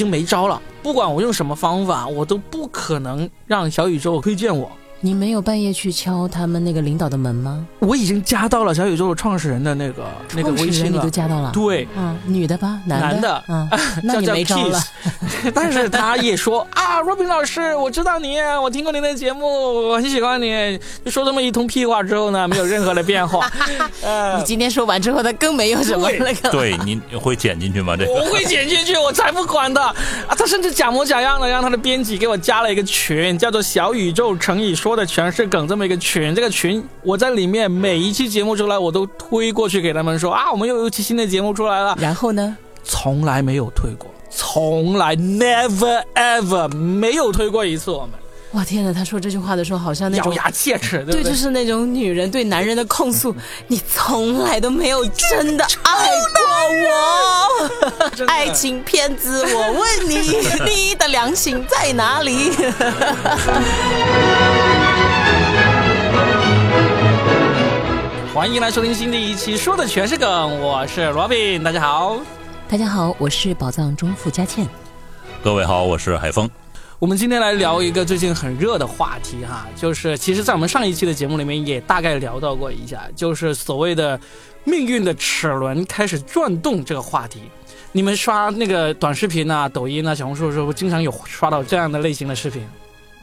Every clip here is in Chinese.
已经没招了，不管我用什么方法，我都不可能让小宇宙推荐我。你没有半夜去敲他们那个领导的门吗？我已经加到了小宇宙创始人的那个那个微信了，创始人你都加到了？对，嗯，女的吧，男男的嗯，那叫叫你没招了 Kiss，但是他也说啊，Robin 老师，我知道你，我听过您的节目，我很喜欢你。就说这么一通屁话之后呢，没有任何的变化。呃你，今天说完之后，他更没有什么对那个了。对，你会剪进去吗？这个我会剪进去，我才不管的啊！他甚至假模假样的让他的编辑给我加了一个群，叫做“小宇宙乘以说的全是梗”这么一个群。这个群我在里面每一期节目出来，我都推过去给他们说啊，我们又有一期新的节目出来了，然后呢？从来没有推过，从来 never ever 没有推过一次。我们哇天哪！他说这句话的时候，好像那种咬牙切齿，对不对，对？就是那种女人对男人的控诉，你从来都没有真的爱过我，爱情骗子，我问你，你的良心在哪里？欢迎来收听新的一期，说的全是梗，我是 Robin，大家好。大家好，我是宝藏中富佳倩。各位好，我是海峰。我们今天来聊一个最近很热的话题哈，就是其实，在我们上一期的节目里面也大概聊到过一下，就是所谓的命运的齿轮开始转动这个话题。你们刷那个短视频啊、抖音啊、小红书的时候，经常有刷到这样的类型的视频。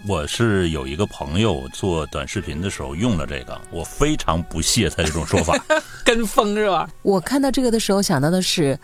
我是有一个朋友做短视频的时候用了这个，我非常不屑他这种说法。跟风是吧？我看到这个的时候想到的是，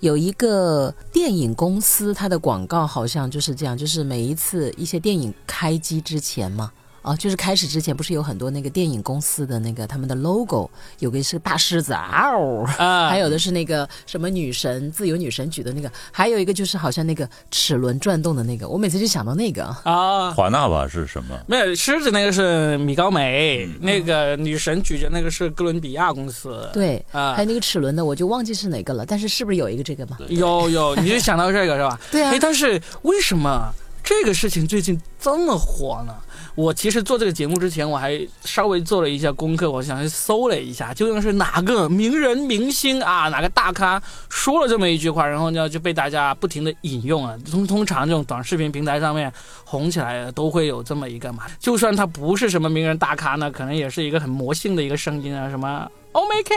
有一个电影公司，它的广告好像就是这样，就是每一次一些电影开机之前嘛。哦，就是开始之前不是有很多那个电影公司的那个他们的 logo，有个是大狮子啊哦，啊，还有的是那个什么女神自由女神举的那个，还有一个就是好像那个齿轮转动的那个，我每次就想到那个。啊。华纳吧是什么？没有狮子那个是米高梅，嗯那个女神举着那个是哥伦比亚公司。对，啊还有那个齿轮的，我就忘记是哪个了，但是是不是有一个这个嘛？有有，你就想到这个是吧？对啊哎，但是为什么这个事情最近这么火呢？我其实做这个节目之前，我还稍微做了一下功课，我想去搜了一下，究竟是哪个名人明星啊，哪个大咖说了这么一句话，然后呢就被大家不停的引用啊。通通常这种短视频平台上面红起来都会有这么一个嘛，就算他不是什么名人大咖呢，可能也是一个很魔性的一个声音啊，什么 Oh my K，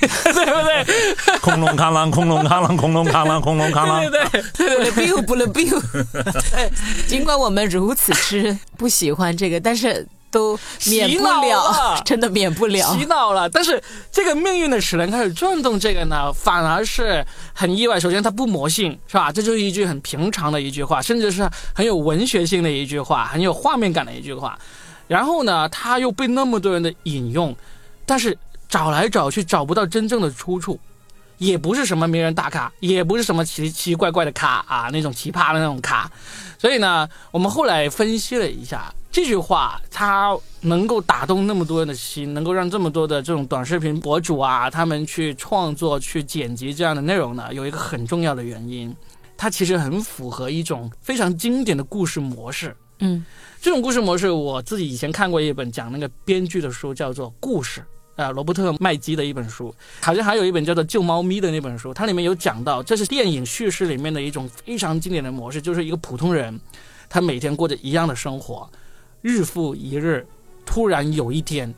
对不对？空隆康啷，空隆康啷，空隆康啷，空隆康啷。对对对。不了 biu 不了 biu。尽管我们如此之不喜欢这个，但是都免不了了，真的免不了洗。脑了。但是这个命运的齿轮开始转动，这个呢，反而是很意外。首先，它不魔性，是吧？这就是一句很平常的一句话，甚至是很有文学性的一句话，很有画面感的一句话。然后呢，它又被那么多人的引用，但是找来找去找不到真正的出处。也不是什么名人大咖，也不是什么奇奇怪怪的咖啊，那种奇葩的那种咖，所以呢，我们后来分析了一下这句话，它能够打动那么多人的心，能够让这么多的这种短视频博主啊，他们去创作、去剪辑这样的内容呢，有一个很重要的原因，它其实很符合一种非常经典的故事模式。嗯，这种故事模式，我自己以前看过一本讲那个编剧的书，叫做《故事》。啊，罗伯特麦基的一本书，好像还有一本叫做《救猫咪》的那本书，它里面有讲到，这是电影叙事里面的一种非常经典的模式，就是一个普通人，他每天过着一样的生活，日复一日，突然有一天，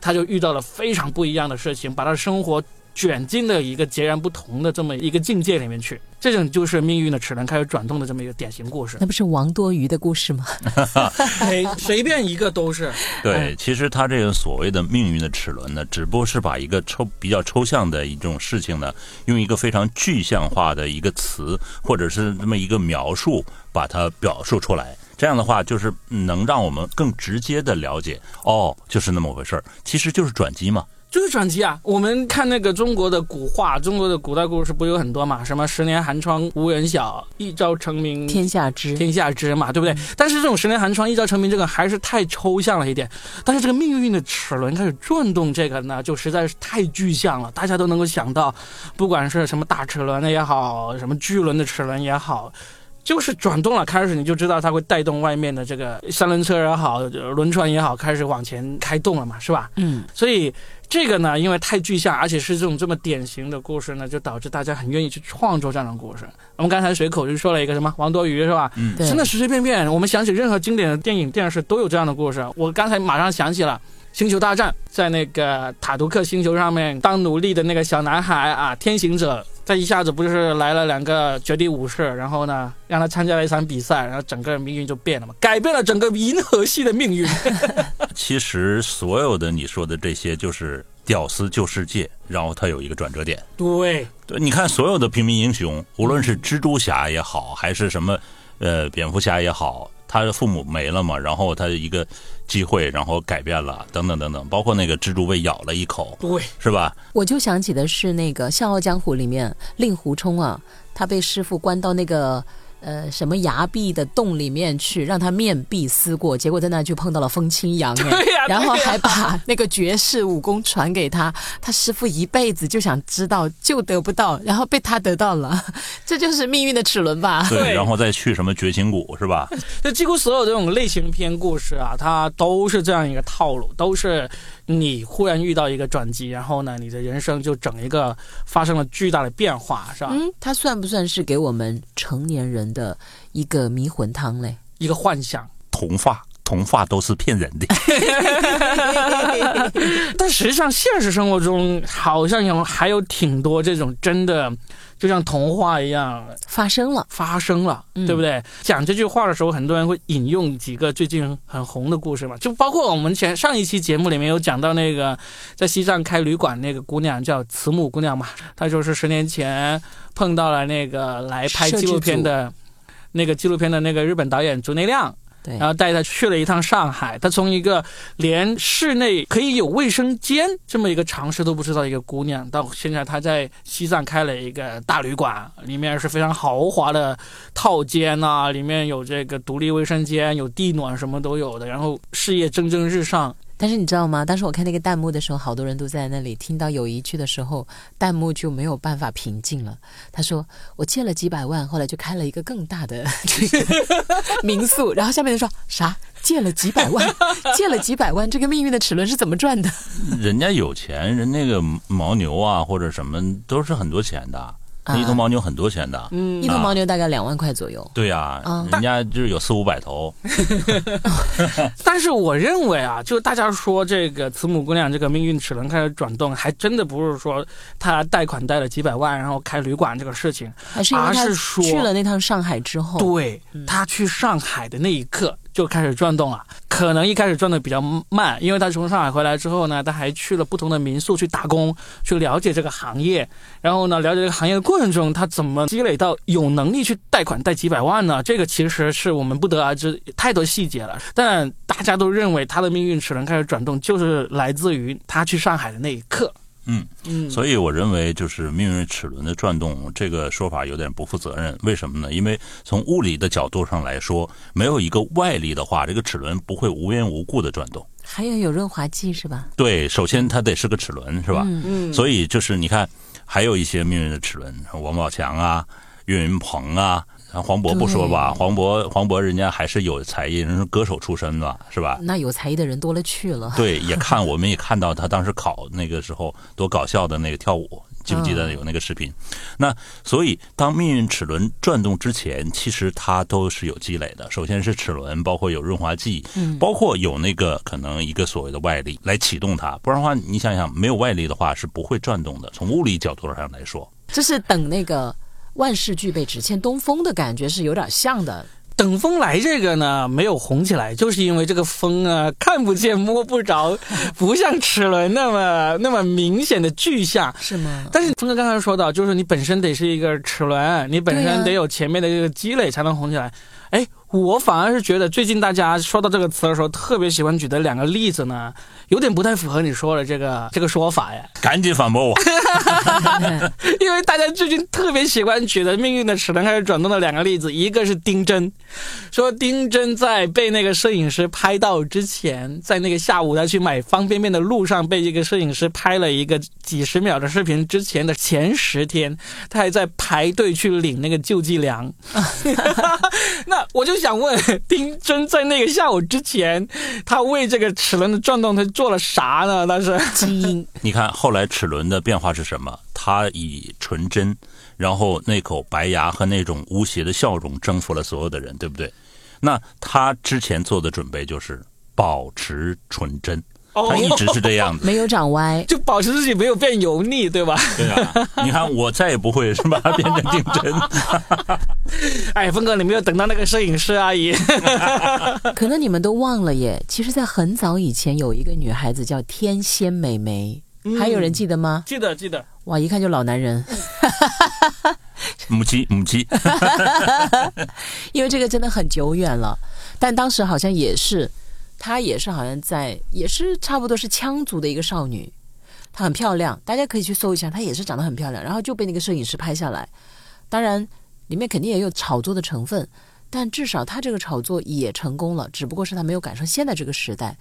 他就遇到了非常不一样的事情，把他的生活卷进了一个截然不同的这么一个境界里面去，这种就是命运的齿轮开始转动的这么一个典型故事。那不是王多鱼的故事吗？随 随便一个都是，对，其实他这个所谓的命运的齿轮呢，只不过是把一个抽比较抽象的一种事情呢，用一个非常具象化的一个词或者是这么一个描述，把它表述出来。这样的话，就是能让我们更直接的了解，哦，就是那么回事儿，其实就是转机嘛。就是转机啊！我们看那个中国的古话，中国的古代故事不有很多嘛？什么十年寒窗无人晓，一朝成名天下知。天下知嘛，对不对？但是这种十年寒窗一朝成名这个还是太抽象了一点。但是这个命运的齿轮开始转动，这个呢就实在是太具象了，大家都能够想到，不管是什么大齿轮的也好，什么巨轮的齿轮也好。就是转动了，开始你就知道它会带动外面的这个三轮车也好，轮船也好，开始往前开动了嘛，是吧？嗯，所以这个呢，因为太具象，而且是这种这么典型的故事呢，就导致大家很愿意去创作这样的故事。我们刚才随口就说了一个什么王多鱼是吧？嗯真的随随便便，我们想起任何经典的电影、电视都有这样的故事。我刚才马上想起了《星球大战》，在那个塔图克星球上面当奴隶的那个小男孩啊，天行者，他一下子不就是来了两个绝地武士，然后呢让他参加了一场比赛，然后整个命运就变了嘛，改变了整个银河系的命运。其实所有的你说的这些就是屌丝救世界，然后他有一个转折点。对，对，你看所有的平民英雄，无论是蜘蛛侠也好，还是什么呃蝙蝠侠也好，他的父母没了嘛，然后他一个机会，然后改变了，等等等等，包括那个蜘蛛被咬了一口，对，是吧？我就想起的是那个《笑傲江湖》里面令狐冲啊，他被师傅关到那个呃什么崖壁的洞里面去，让他面壁思过，结果在那就碰到了风清扬，哎对呀然后还把那个绝世武功传给他，他师傅一辈子就想知道，就得不到，然后被他得到了，这就是命运的齿轮吧？对，对然后再去什么绝情谷，是吧？就几乎所有这种类型片故事啊，它都是这样一个套路，都是你忽然遇到一个转机，然后呢，你的人生就整一个发生了巨大的变化，是吧？嗯，它算不算是给我们成年人的一个迷魂汤嘞？一个幻想。童话，童话都是骗人的。但实际上，现实生活中好像有还有挺多这种真的，就像童话一样发生了，发生了，嗯对不对？讲这句话的时候，很多人会引用几个最近很红的故事嘛，就包括我们前上一期节目里面有讲到那个在西藏开旅馆那个姑娘叫慈母姑娘嘛，她就是十年前碰到了那个来拍纪录片的。那个纪录片的那个日本导演竹内亮，然后带她去了一趟上海。她从一个连室内可以有卫生间这么一个常识都不知道一个姑娘，到现在她在西藏开了一个大旅馆，里面是非常豪华的套间呐、里面有这个独立卫生间，有地暖，什么都有的。然后事业蒸蒸日上，但是你知道吗？当时我看那个弹幕的时候，好多人都在那里听到有一句的时候，弹幕就没有办法平静了。他说：“我借了几百万，后来就开了一个更大的民宿。”然后下面人说：“啥？借了几百万？借了几百万？这个命运的齿轮是怎么转的人家有钱，人那个牦牛啊或者什么都是很多钱的，那一头啊牦牛很多钱的。嗯一头牦牛大概两万块左右。对呀、啊人家就是有四五百头，但是我认为啊，就大家说这个慈母姑娘这个命运齿轮开始转动，还真的不是说她贷款贷了几百万，然后开旅馆这个事情，还是因为他而是说去了那趟上海之后，对她去上海的那一刻就开始转动了。可能一开始转的比较慢，因为他从上海回来之后呢，他还去了不同的民宿去打工，去了解这个行业。然后呢，了解这个行业的过程中，他怎么积累到有能力去贷款贷几百万呢？这个其实是我们不得而知，太多细节了。但大家都认为他的命运齿轮开始转动，就是来自于他去上海的那一刻。嗯嗯，所以我认为就是命运齿轮的转动这个说法有点不负责任。为什么呢？因为从物理的角度上来说，没有一个外力的话，这个齿轮不会无缘无故的转动。还要有润滑剂是吧？对，首先它得是个齿轮，是吧？嗯嗯，所以就是你看，还有一些命运的齿轮，王宝强啊、岳云鹏啊，黄渤不说吧，黄渤黄渤人家还是有才艺，人是歌手出身的，是吧？那有才艺的人多了去了。对，也看我们也看到他当时考那个时候多搞笑的那个跳舞，记不记得有那个视频？那所以当命运齿轮转动之前，其实它都是有积累的。首先是齿轮，包括有润滑剂，嗯包括有那个可能一个所谓的外力来启动它，不然的话，你想想没有外力的话是不会转动的。从物理角度上来说，就是等那个万事俱备，只欠东风的感觉是有点像的。等风来这个呢没有红起来，就是因为这个风啊看不见摸不着，不像齿轮那么 那么明显的具象。是吗？但是峰哥刚才说到，就是你本身得是一个齿轮，你本身得有前面的这个积累才能红起来。哎，我反而是觉得最近大家说到这个词的时候，特别喜欢举的两个例子呢，有点不太符合你说的这个这个说法呀。赶紧反驳我。因为大家最近特别喜欢举的命运的齿轮开始转动的两个例子，一个是丁真，说丁真在被那个摄影师拍到之前，在那个下午他去买方便面的路上，被这个摄影师拍了一个几十秒的视频之前的前十天，他还在排队去领那个救济粮。那我就想问，丁真在那个下午之前，他为这个齿轮的转动，他做了啥呢？那是基因 你看后来齿轮的变化是什么？他以纯真，然后那口白牙和那种无邪的笑容征服了所有的人，对不对？那他之前做的准备就是保持纯真，哦他一直是这样子。没有长歪，就保持自己没有变油腻，对吧？对啊，你看我再也不会是吧变成丁真。哎，峰哥，你没有等到那个摄影师阿姨。可能你们都忘了耶。其实，在很早以前，有一个女孩子叫天仙美眉，还有人记得吗？记得记得，哇，一看就老男人，母鸡母鸡，因为这个真的很久远了。但当时好像也是，她也是好像在，也是差不多是羌族的一个少女，她很漂亮，大家可以去搜一下，她也是长得很漂亮，然后就被那个摄影师拍下来。当然，里面肯定也有炒作的成分，但至少她这个炒作也成功了，只不过是她没有赶上现在这个时代。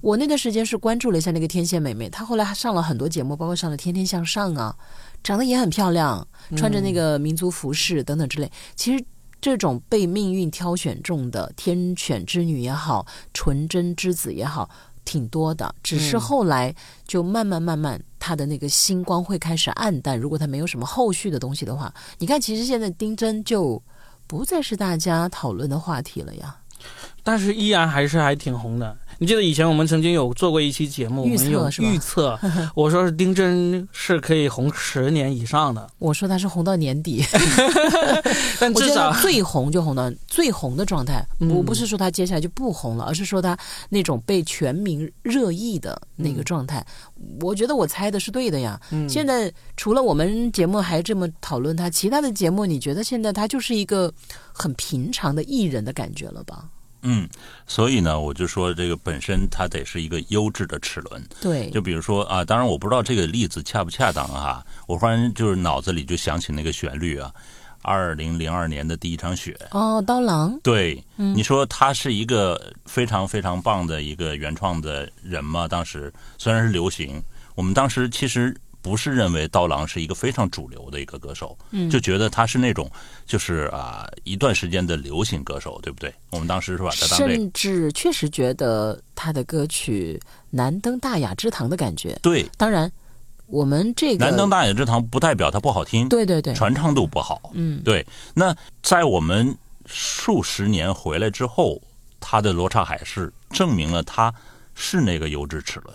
我那段时间是关注了一下那个天仙美眉，她后来还上了很多节目，包括上了《天天向上》啊，长得也很漂亮，穿着那个民族服饰等等之类。其实这种被命运挑选中的天选之女也好，纯真之子也好，挺多的。只是后来就慢慢慢慢，他的那个星光会开始暗淡。如果他没有什么后续的东西的话，你看，其实现在丁真就不再是大家讨论的话题了呀。但是依然还是还挺红的。你记得以前我们曾经有做过一期节目，我们有预测，我说是丁真是可以红十年以上的，我说他是红到年底，但至少最红就红到最红的状态。嗯我不是说他接下来就不红了，而是说他那种被全民热议的那个状态。我觉得我猜的是对的呀。嗯现在除了我们节目还这么讨论他，其他的节目你觉得现在他就是一个很平常的艺人的感觉了吧？嗯，所以呢，我就说这个本身它得是一个优质的齿轮。对，就比如说啊，当然我不知道这个例子恰不恰当啊，我忽然就是脑子里就想起那个旋律啊，二零零二年的第一场雪。哦，刀郎，对，你说他是一个非常非常棒的一个原创的人吗？当时虽然是流行，我们当时其实不是认为刀郎是一个非常主流的一个歌手，嗯就觉得他是那种就是啊一段时间的流行歌手，对不对？我们当时是把他当这个甚至确实觉得他的歌曲难登大雅之堂的感觉。对，当然，我们这个难登大雅之堂不代表它不好听，对对对，传唱度不好。嗯，对，那在我们数十年回来之后，他的罗刹海市证明了他是那个优质齿轮。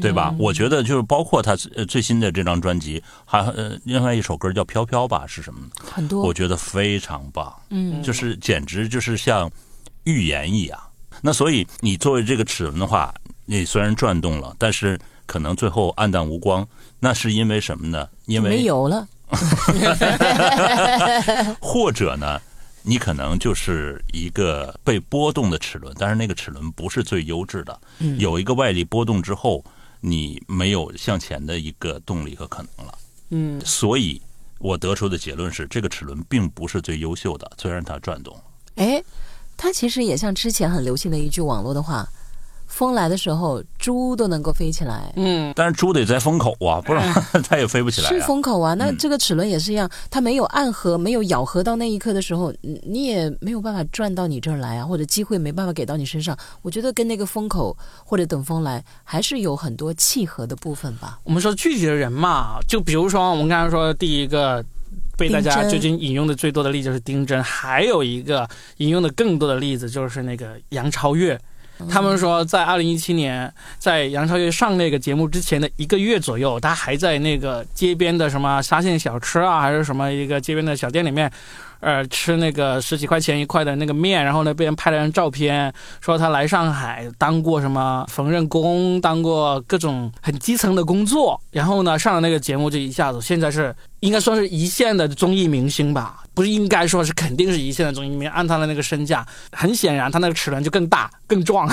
对吧？嗯我觉得就是包括他呃最新的这张专辑，还呃另外一首歌叫《飘飘》吧，是什么？很多我觉得非常棒，嗯就是简直就是像预言一样。那所以你作为这个齿轮的话，你虽然转动了，但是可能最后暗淡无光，那是因为什么呢？因为没油了。或者呢，你可能就是一个被波动的齿轮，但是那个齿轮不是最优质的，嗯有一个外力波动之后，你没有向前的一个动力和可能了。嗯，所以我得出的结论是，这个齿轮并不是最优秀的，虽然它转动。哎，它其实也像之前很流行的一句网络的话：“风来的时候，猪都能够飞起来。”嗯，但是猪得在风口啊，不然 它也飞不起来是啊。风口啊，那嗯这个齿轮也是一样，它没有暗合、没有咬合到那一刻的时候，你你也没有办法转到你这儿来啊，或者机会没办法给到你身上。我觉得跟那个风口或者等风来还是有很多契合的部分吧。我们说具体的人嘛，就比如说我们刚才说第一个被大家最近引用的最多的例子是丁真，还有一个引用的更多的例子就是那个杨超越。他们说，在二零一七年，在杨超越上那个节目之前的一个月左右，他还在那个街边的什么沙县小吃啊，还是什么一个街边的小店里面，呃，吃那个十几块钱一块的那个面，然后呢，被人拍了张照片，说他来上海当过什么缝纫工，当过各种很基层的工作，然后呢，上了那个节目，就一下子现在是应该算是一线的综艺明星吧。不是应该说是肯定是一线的综艺明星，按他的那个身价，很显然他那个齿轮就更大、更壮，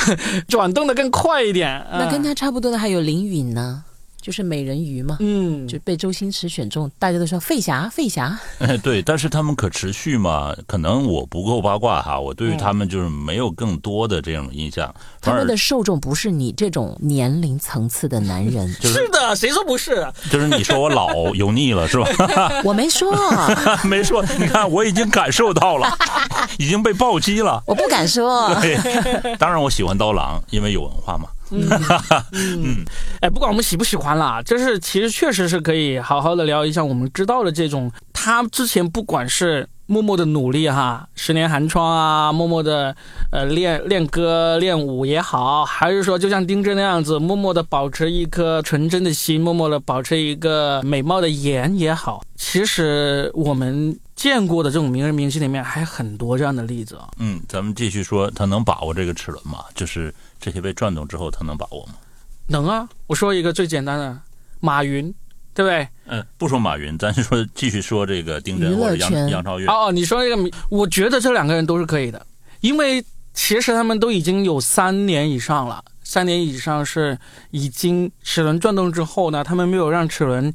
转动的更快一点。那跟他差不多的还有林允呢。就是美人鱼嘛，嗯，就被周星驰选中，大家都说费侠，费侠。哎，对，但是他们可持续嘛？可能我不够八卦哈，我对于他们就是没有更多的这种印象。他们的受众不是你这种年龄层次的男人。是的，谁说不是？就是你说我老油腻了是吧？我没说，没说。你看，我已经感受到了，已经被暴击了。我不敢说。对，当然我喜欢刀郎，因为有文化嘛。嗯嗯，哎，不管我们喜不喜欢啦，就是其实确实是可以好好的聊一下我们知道的这种，他之前不管是默默的努力哈，十年寒窗啊，默默的呃练练歌练舞也好，还是说就像丁真那样子，默默的保持一颗纯真的心，默默的保持一个美貌的颜也好，其实我们见过的这种名人明星里面还很多这样的例子啊。嗯，咱们继续说，他能把握这个齿轮吗？就是。这些被转动之后，他能把握吗？能啊！我说一个最简单的，马云，对不对？嗯，不说马云，咱就说继续说这个丁真或者杨杨超越。哦，你说这个，我觉得这两个人都是可以的，因为其实他们都已经有三年以上了，三年以上是已经齿轮转动之后呢，他们没有让齿轮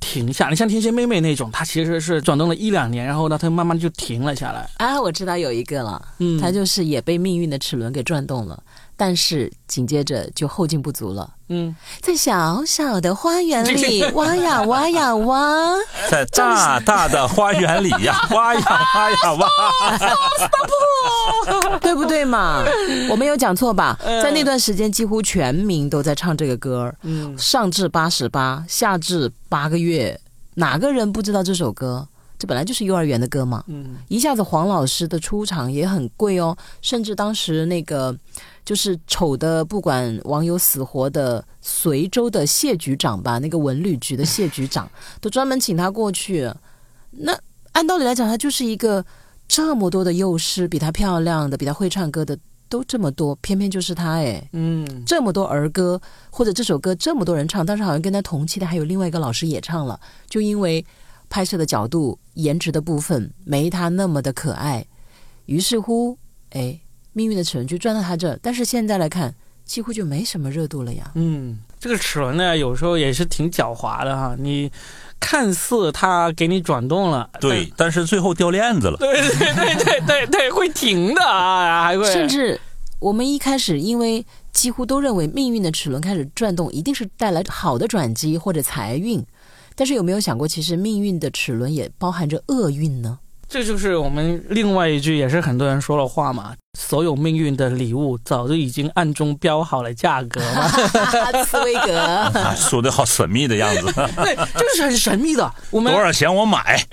停下。你像天蝎妹妹那种，她其实是转动了一两年，然后呢，她慢慢就停了下来。啊，我知道有一个了，嗯，她就是也被命运的齿轮给转动了。但是紧接着就后劲不足了。嗯，在小小的花园里挖呀挖呀挖，在大大的花园里呀 挖呀挖呀挖，对不对嘛？我没有讲错吧？在那段时间，几乎全民都在唱这个歌嗯，上至八十八，下至八个月，哪个人不知道这首歌？这本来就是幼儿园的歌嘛。嗯，一下子黄老师的出场也很贵哦，甚至当时那个。就是丑的，不管网友死活的随州的谢局长吧，那个文旅局的谢局长 都专门请他过去。那按道理来讲，他就是一个这么多的幼师，比他漂亮的，比他会唱歌的都这么多，偏偏就是他哎，嗯，这么多儿歌或者这首歌这么多人唱，但是好像跟他同期的还有另外一个老师也唱了，就因为拍摄的角度、颜值的部分没他那么的可爱，于是乎，哎。命运的齿轮就转到他这，但是现在来看，几乎就没什么热度了呀。嗯，这个齿轮呢，有时候也是挺狡猾的哈。你看似它给你转动了，对，但是最后掉链子了。对对对对对对，会停的啊，还会。甚至我们一开始因为几乎都认为命运的齿轮开始转动，一定是带来好的转机或者财运，但是有没有想过，其实命运的齿轮也包含着厄运呢？这就是我们另外一句，也是很多人说的话嘛。所有命运的礼物，早就已经暗中标好了价格嘛。茨威格说的好神秘的样子。对，就是很神秘的。我们多少钱我买？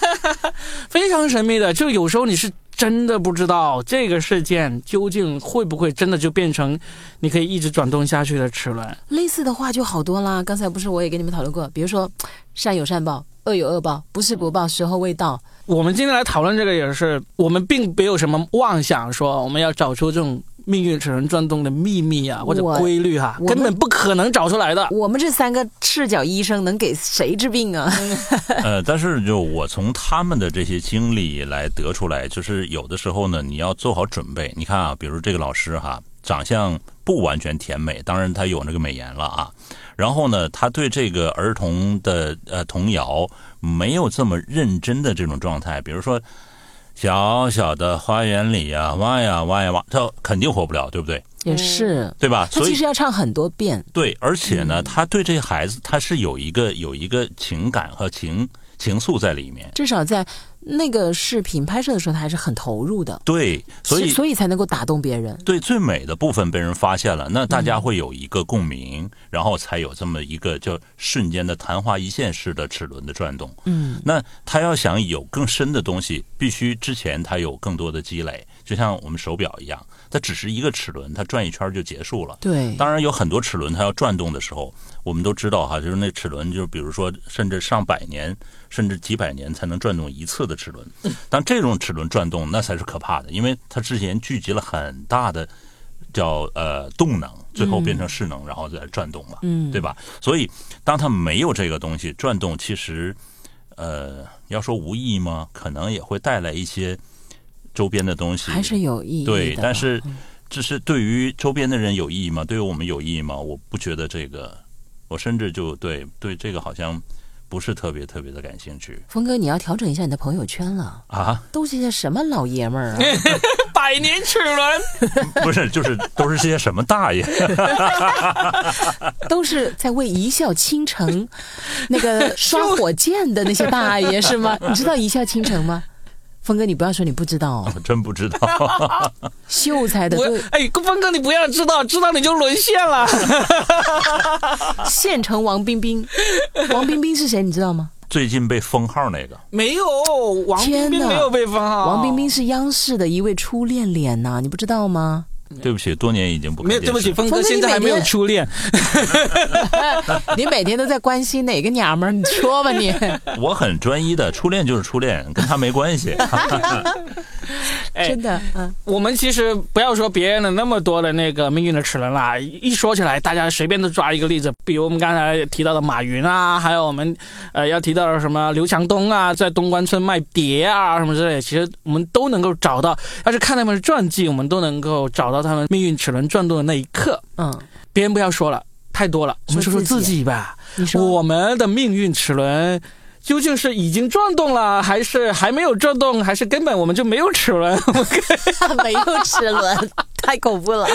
非常神秘的，就有时候你是真的不知道这个事件究竟会不会真的就变成你可以一直转动下去的齿轮。类似的话就好多啦。刚才不是我也跟你们讨论过，比如说善有善报。恶有恶报，不是不报，时候未到。我们今天来讨论这个，也是我们并没有什么妄想，说我们要找出这种命运齿轮转动的秘密啊，或者规律哈，根本不可能找出来的。我们这三个赤脚医生能给谁治病啊？呃，但是就我从他们的这些经历来得出来，就是有的时候呢，你要做好准备。你看啊，比如这个老师哈，长相不完全甜美，当然他有那个美颜了啊。然后呢，他对这个儿童的呃童谣没有这么认真的这种状态。比如说，小小的花园里呀，挖呀挖呀挖，它肯定活不了，对不对？也是，对吧？所以其实要唱很多遍。对，而且呢，他对这些孩子，他是有一个有一个情感和情情愫在里面。至少在。那个视频拍摄的时候，他还是很投入的。对，所以所以才能够打动别人。对，最美的部分被人发现了，那大家会有一个共鸣，然后才有这么一个叫瞬间的昙花一现式的齿轮的转动。嗯，那他要想有更深的东西，必须之前他有更多的积累，就像我们手表一样，它只是一个齿轮，它转一圈就结束了。对，当然有很多齿轮，它要转动的时候，我们都知道哈，就是那齿轮，就是比如说甚至上百年。甚至几百年才能转动一次的齿轮，当这种齿轮转动，那才是可怕的，因为它之前聚集了很大的叫呃动能，最后变成势能，然后再转动嘛，对吧？所以当它没有这个东西转动，其实呃，要说无意义吗？可能也会带来一些周边的东西，还是有意义的。对，但是这是对于周边的人有意义吗？对于我们有意义吗？我不觉得这个，我甚至就对对这个好像不是特别特别的感兴趣峰哥，你要调整一下你的朋友圈了，啊。都是些什么老爷们儿啊？百年齿轮，不是，就是都是些什么大爷？都是在为一笑倾城那个刷火箭的那些大爷是吗？你知道一笑倾城吗？峰哥，你不要说你不知道哦，我真不知道。秀才的不对，哎，峰哥你不要知道，知道你就沦陷了。县城王冰冰，王冰冰是谁？你知道吗？最近被封号那个，没有，王冰冰没有被封号。王冰冰是央视的一位初恋脸呐、你不知道吗？对不起，多年已经不看没有，对不起，峰哥现在还没有初恋。你每天都在关心哪个娘们儿？你说吧你。我很专一的，初恋就是初恋，跟他没关系。哎真的，嗯，我们其实不要说别人的那么多的那个命运的齿轮啦，一说起来，大家随便都抓一个例子，比如我们刚才提到的马云啊，还有我们呃要提到的什么刘强东啊，在东关村卖碟啊什么之类的，其实我们都能够找到。要是看他们的传记，我们都能够找到他们命运齿轮转动的那一刻。嗯，别人不要说了，太多了，我们说说自己吧。你说我们的命运齿轮究竟是已经转动了，还是还没有转动，还是根本我们就没有齿轮？没有齿轮，太恐怖了。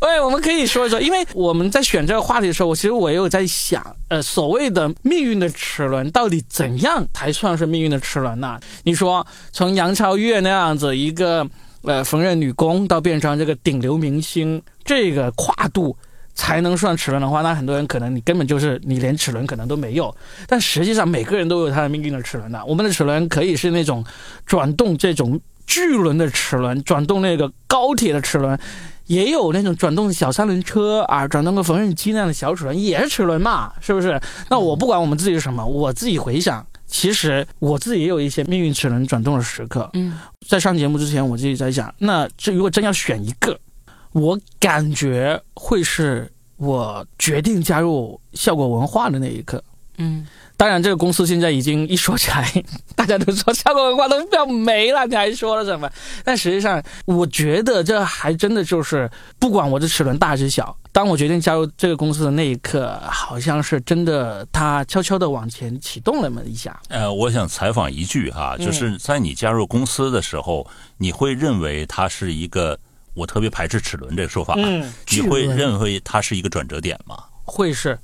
喂，我们可以说一说，因为我们在选这个话题的时候，我其实我也有在想，呃，所谓的命运的齿轮到底怎样才算是命运的齿轮呢？你说从杨超越那样子一个呃缝纫女工到变成这个顶流明星，这个跨度。才能算齿轮的话，那很多人可能你根本就是你连齿轮可能都没有。但实际上每个人都有他的命运的齿轮的。我们的齿轮可以是那种转动这种巨轮的齿轮，转动那个高铁的齿轮，也有那种转动小三轮车啊，转动个缝纫机那样的小齿轮，也是齿轮嘛，是不是？那我不管我们自己是什么，我自己回想，其实我自己也有一些命运齿轮转动的时刻。嗯，在上节目之前，我自己在想，那这如果真要选一个，我感觉会是我决定加入效果文化的那一刻。嗯，当然，这个公司现在已经一说起来，大家都说效果文化都要没了，你还说了什么？但实际上，我觉得这还真的就是，不管我的齿轮大还是小，当我决定加入这个公司的那一刻，好像是真的，它悄悄的往前启动了那么一下。呃，我想采访一句哈，嗯就是在你加入公司的时候，你会认为它是一个，我特别排斥齿轮这个说法，嗯，你会认为它是一个转折点吗？会是。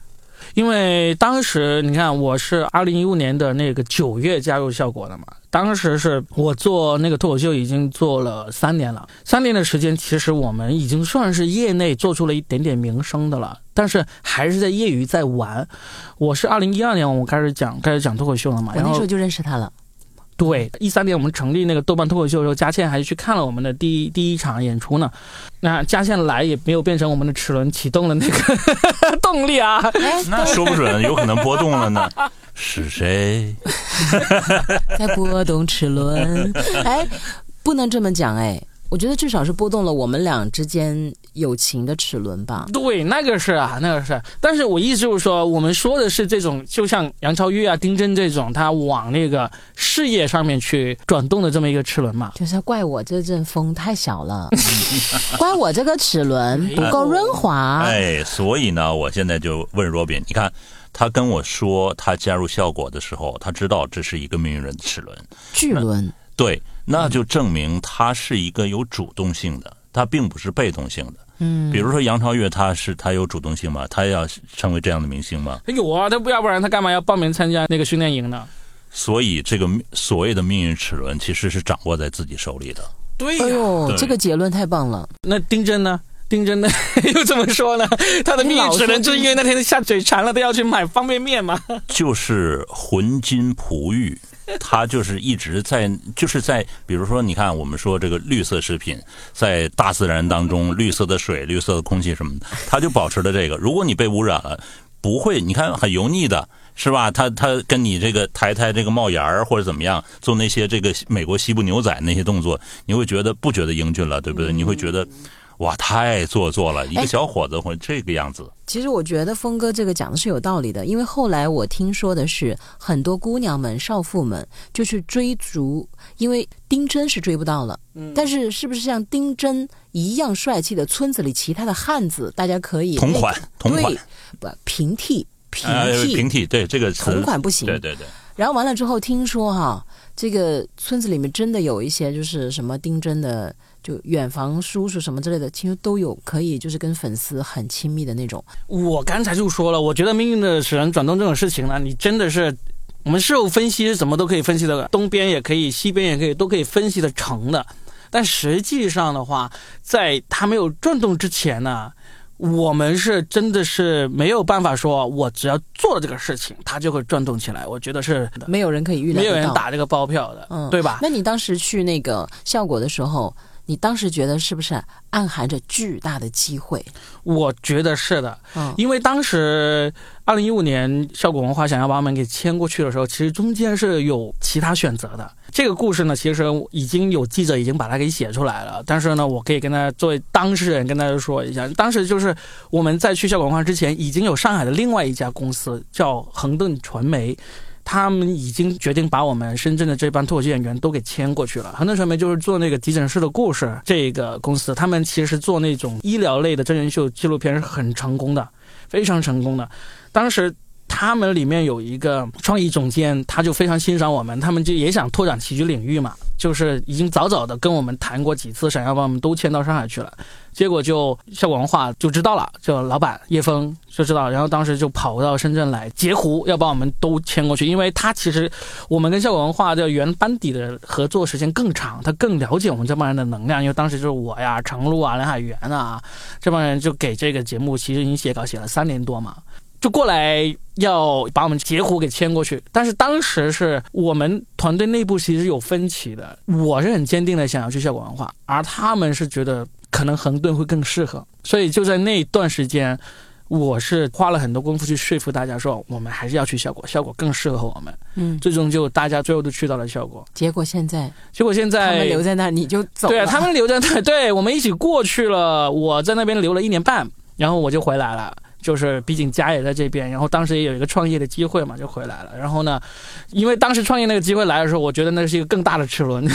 因为当时你看，我是二零一五年的那个九月加入效果的嘛，当时是我做那个脱口秀已经做了三年了，三年的时间，其实我们已经算是业内做出了一点点名声的了，但是还是在业余在玩。我是二零一二年我开始讲开始讲脱口秀了嘛，我那时候就认识他了。对，一三年我们成立那个豆瓣脱口秀的时候，佳倩还去看了我们的第一第一场演出呢。那佳倩来也没有变成我们的齿轮启动的那个 动力啊。哎，那说不准有可能波动了呢。是谁？在波动齿轮。哎，不能这么讲哎，我觉得至少是拨动了我们俩之间友情的齿轮吧。对，那个是啊，那个是。但是我意思就是说，我们说的是这种，就像杨超越啊、丁真这种，他往那个事业上面去转动的这么一个齿轮嘛。就是要怪我这阵风太小了，怪我这个齿轮不够润滑。哎，所以呢，我现在就问 Robin，你看他跟我说他加入效果的时候，他知道这是一个命运的齿轮，巨轮，对，那就证明他是一个有主动性的，他并不是被动性的。嗯，比如说杨超越，他是他有主动性吗？他要成为这样的明星吗？有啊，他不要不然他干嘛要报名参加那个训练营呢？所以这个所谓的命运齿轮其实是掌握在自己手里的。对哎呦，这个结论太棒了。那丁真呢？丁真呢？又怎么说呢？他的命运齿轮就是因为那天下嘴馋了，他要去买方便面嘛。就是浑金璞玉，它就是一直在，就是在，比如说，你看我们说这个绿色食品，在大自然当中，绿色的水、绿色的空气什么的，它就保持了这个。如果你被污染了，不会，你看很油腻的。是吧？它它跟你这个抬抬这个帽檐儿或者怎么样，做那些这个美国西部牛仔那些动作，你会觉得不觉得英俊了，对不对？你会觉得哇，太做作了，一哎。个小伙子会这个样子。其实我觉得峰哥这个讲的是有道理的，因为后来我听说的是，很多姑娘们、少妇们就去追逐，因为丁真是追不到了，嗯。但是是不是像丁真一样帅气的村子里其他的汉子，大家可以同款同款，不平替平呃，替、平替对这个同款不行，对对对，然后完了之后，听说哈，这个村子里面真的有一些就是什么丁真的，就远房叔叔什么之类的，其实都有可以就是跟粉丝很亲密的那种。我刚才就说了，我觉得命运的使然转动这种事情呢，你真的是。我们事后分析怎么都可以分析的，东边也可以，西边也可以，都可以分析的成的。但实际上的话，在它没有转动之前呢，我们是真的是没有办法说，我只要做了这个事情，它就会转动起来。我觉得是，没有人可以预料没有。人打这个包票的，嗯对吧？那你当时去那个效果的时候，你当时觉得是不是暗含着巨大的机会？我觉得是的，嗯，因为当时二零一五年效果文化想要把我们给签过去的时候，其实中间是有其他选择的。这个故事呢，其实已经有记者已经把它给写出来了，但是呢，我可以跟大家作为当事人跟大家说一下，当时就是我们在去效果文化之前，已经有上海的另外一家公司叫恒顿传媒。他们已经决定把我们深圳的这帮脱口秀演员都给签过去了。很多传媒就是做那个急诊室的故事这个公司，他们其实做那种医疗类的真人秀纪录片是很成功的，非常成功的。当时他们里面有一个创意总监，他就非常欣赏我们，他们就也想拓展喜剧领域嘛，就是已经早早的跟我们谈过几次，想要把我们都迁到上海去了。结果就效果文化就知道了，就老板叶峰就知道，然后当时就跑到深圳来截胡，要把我们都迁过去，因为他其实我们跟效果文化的原班底的合作时间更长，他更了解我们这帮人的能量，因为当时就是我呀、程璐啊、梁海源啊这帮人就给这个节目其实已经写稿写了三年多嘛。就过来要把我们截胡给牵过去，但是当时是我们团队内部其实有分歧的，我是很坚定的想要去效果文化，而他们是觉得可能恒顿会更适合，所以就在那一段时间，我是花了很多功夫去说服大家说，我们还是要去效果，效果更适合我们。嗯，最终就大家最后都去到了效果，结果现在结果现在他们留在那，你就走了。对啊，他们留在那，对我们一起过去了。我在那边留了一年半，然后我就回来了。就是毕竟家也在这边，然后当时也有一个创业的机会嘛，就回来了。然后呢，因为当时创业那个机会来的时候，我觉得那是一个更大的齿轮，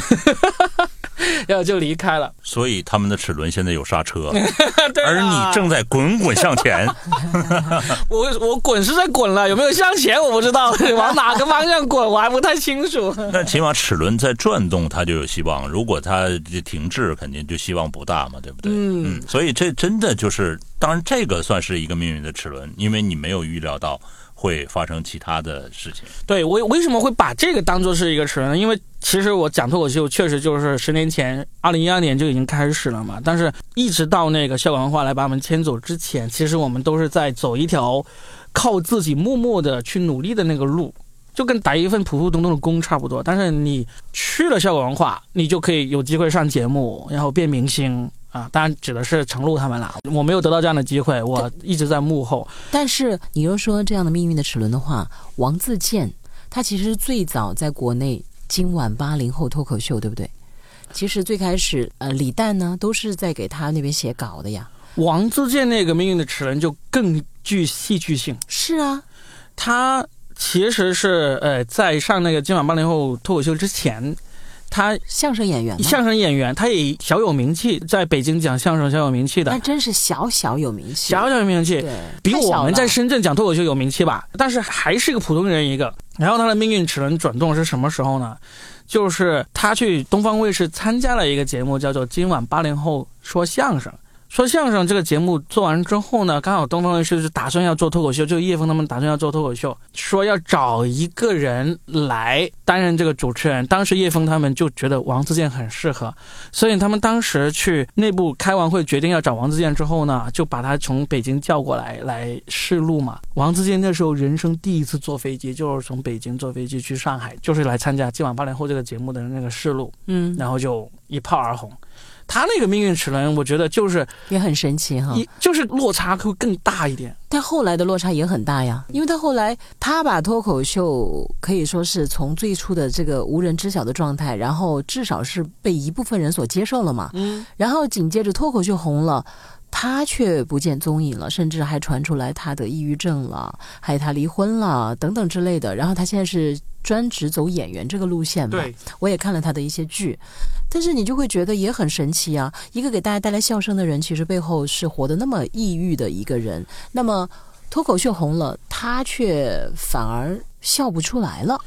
然后就离开了。所以他们的齿轮现在有刹车，而你正在滚滚向前。我我滚是在滚了，有没有向前我不知道，往哪个方向滚我还不太清楚。那起码齿轮在转动，它就有希望；如果它就停滞，肯定就希望不大嘛，对不对？嗯所以这真的就是，当然这个算是一个命运的齿轮，因为你没有预料到会发生其他的事情。对我为什么会把这个当做是一个齿轮呢？因为其实我讲脱口秀确实就是十年前，二零一二年就已经开始了嘛。但是一直到那个效果文化来把我们牵走之前，其实我们都是在走一条靠自己默默的去努力的那个路。就跟打一份普普通通的工差不多，但是你去了效果文化，你就可以有机会上节目，然后变明星啊！当然指的是程璐他们啦，我没有得到这样的机会，我一直在幕后。但是你又说这样的命运的齿轮的话，王自健他其实最早在国内今晚八零后脱口秀，对不对？其实最开始，呃，李诞呢都是在给他那边写稿的呀。王自健那个命运的齿轮就更具戏剧性。是啊，他其实是呃，在上那个今晚八零后脱口秀之前，他相声演员，相声演员，他也小有名气，在北京讲相声小有名气的那，真是小小有名气，小小有名气，对，比我们在深圳讲脱口秀有名气吧，但是还是个普通人一个。然后他的命运齿轮转动是什么时候呢？就是他去东方卫视参加了一个节目，叫做《今晚八零后说相声》。说相声这个节目做完之后呢，刚好东方卫视是打算要做脱口秀，就叶枫他们打算要做脱口秀，说要找一个人来担任这个主持人。当时叶枫他们就觉得王自健很适合，所以他们当时去内部开完会，决定要找王自健之后呢，就把他从北京叫过来来试录嘛。王自健那时候人生第一次坐飞机，就是从北京坐飞机去上海，就是来参加《今晚八零后》这个节目的那个试录，嗯，然后就一炮而红。他那个命运齿轮，我觉得就是也很神奇哈。就是落差会更大一点。但后来的落差也很大呀，因为他后来他把脱口秀可以说是从最初的这个无人知晓的状态，然后至少是被一部分人所接受了嘛。嗯，然后紧接着脱口秀红了。他却不见踪影了，甚至还传出来他得抑郁症了，还有他离婚了等等之类的。然后他现在是专职走演员这个路线嘛？对，我也看了他的一些剧，但是你就会觉得也很神奇啊！一个给大家带来笑声的人，其实背后是活得那么抑郁的一个人。那么脱口秀红了，他却反而笑不出来了。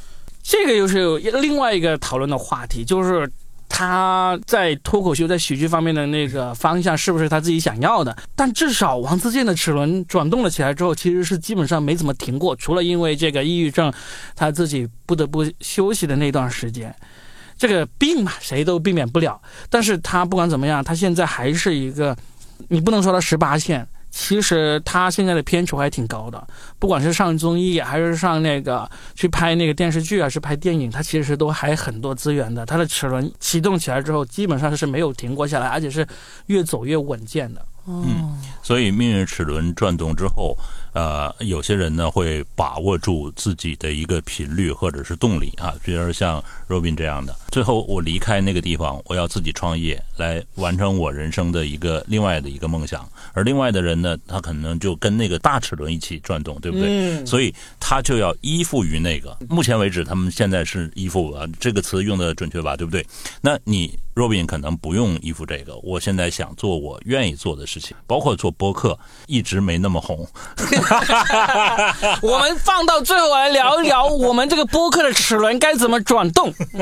这个又是另外一个讨论的话题，就是。他在脱口秀在喜剧方面的那个方向是不是他自己想要的？但至少王自健的齿轮转动了起来之后，其实是基本上没怎么停过，除了因为这个抑郁症，他自己不得不休息的那段时间。这个病嘛，谁都避免不了。但是他不管怎么样，他现在还是一个，你不能说他十八线。其实他现在的片酬还挺高的，不管是上综艺还是上那个去拍那个电视剧啊，是拍电影，他其实都还很多资源的。他的齿轮启动起来之后，基本上是没有停过下来，而且是越走越稳健的。嗯，所以命运齿轮转动之后。呃，有些人呢会把握住自己的一个频率或者是动力啊，比如像 Robin 这样的，最后我离开那个地方，我要自己创业来完成我人生的一个另外的一个梦想。而另外的人呢，他可能就跟那个大齿轮一起转动，对不对？所以他就要依附于那个。目前为止，他们现在是依附啊，这个词用的准确吧？对不对？那你 Robin 可能不用依附这个。我现在想做我愿意做的事情，包括做播客，一直没那么红。我们放到最后来聊一聊我们这个播客的齿轮该怎么转动。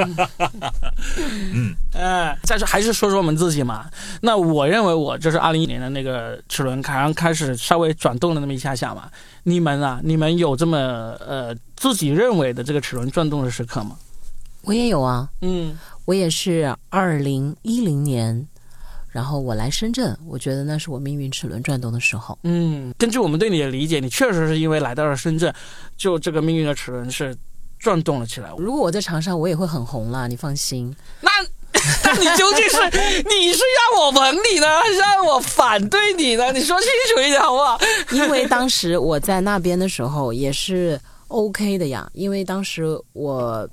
嗯，哎，再说还是说说我们自己嘛。那我认为我就是二零一年的那个齿轮好像开始稍微转动了那么一下下嘛。你们啊，你们有这么呃自己认为的这个齿轮转动的时刻吗？我也有啊。嗯，我也是二零一零年。然后我来深圳，我觉得那是我命运齿轮转动的时候。嗯，根据我们对你的理解，你确实是因为来到了深圳，就这个命运的齿轮是转动了起来。如果我在长沙，我也会很红了，你放心。那 那你究竟是你是让我捧你呢，还是让我反对你呢？你说清楚一点好不好？因为当时我在那边的时候也是 OK 的呀，因为当时我。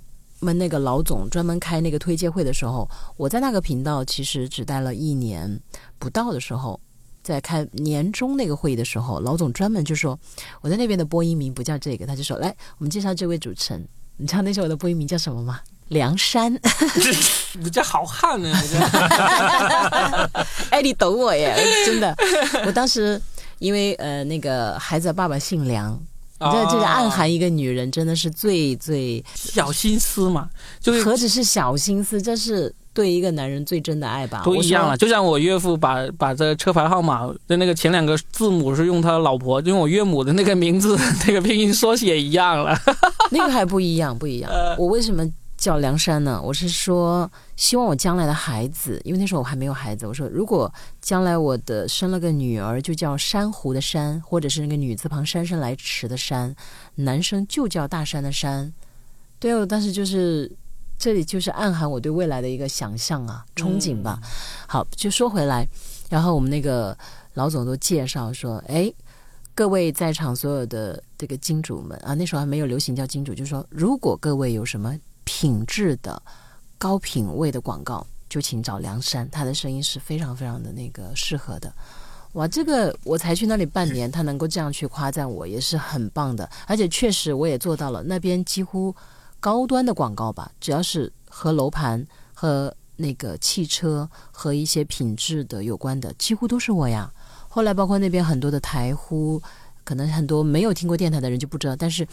们那个老总专门开那个推介会的时候，我在那个频道其实只待了一年不到的时候，在开年终那个会议的时候，老总专门就说我在那边的播音名不叫这个，他就说来我们介绍这位主持人，你知道那时候我的播音名叫什么吗？梁山，你这好汉呢？哎，你懂我耶，真的，我当时因为呃那个孩子的爸爸姓梁。这这个暗含一个女人真的是最最小心思嘛？就何止是小心思，这是对一个男人最真的爱吧？都一样了。就像我岳父把把这车牌号码的那个前两个字母是用他老婆用我岳母的那个名字 那个拼音缩写一样了。那个还不一样，不一样。我为什么？叫梁山呢？我是说，希望我将来的孩子，因为那时候我还没有孩子。我说，如果将来我的生了个女儿，就叫珊瑚的珊，或者是那个女字旁姗姗来迟的姗，男生就叫大山的山。对哦，但是就是这里就是暗含我对未来的一个想象啊，憧憬吧。好，就说回来，然后我们那个老总都介绍说，哎，各位在场所有的这个金主们啊，那时候还没有流行叫金主，就是说，如果各位有什么。品质的、高品位的广告，就请找梁山，他的声音是非常非常的那个适合的。哇，这个我才去那里半年，他能够这样去夸赞我，也是很棒的。而且确实我也做到了，那边几乎高端的广告吧，只要是和楼盘、和那个汽车和一些品质的有关的，几乎都是我呀。后来包括那边很多的台呼，可能很多没有听过电台的人就不知道，但是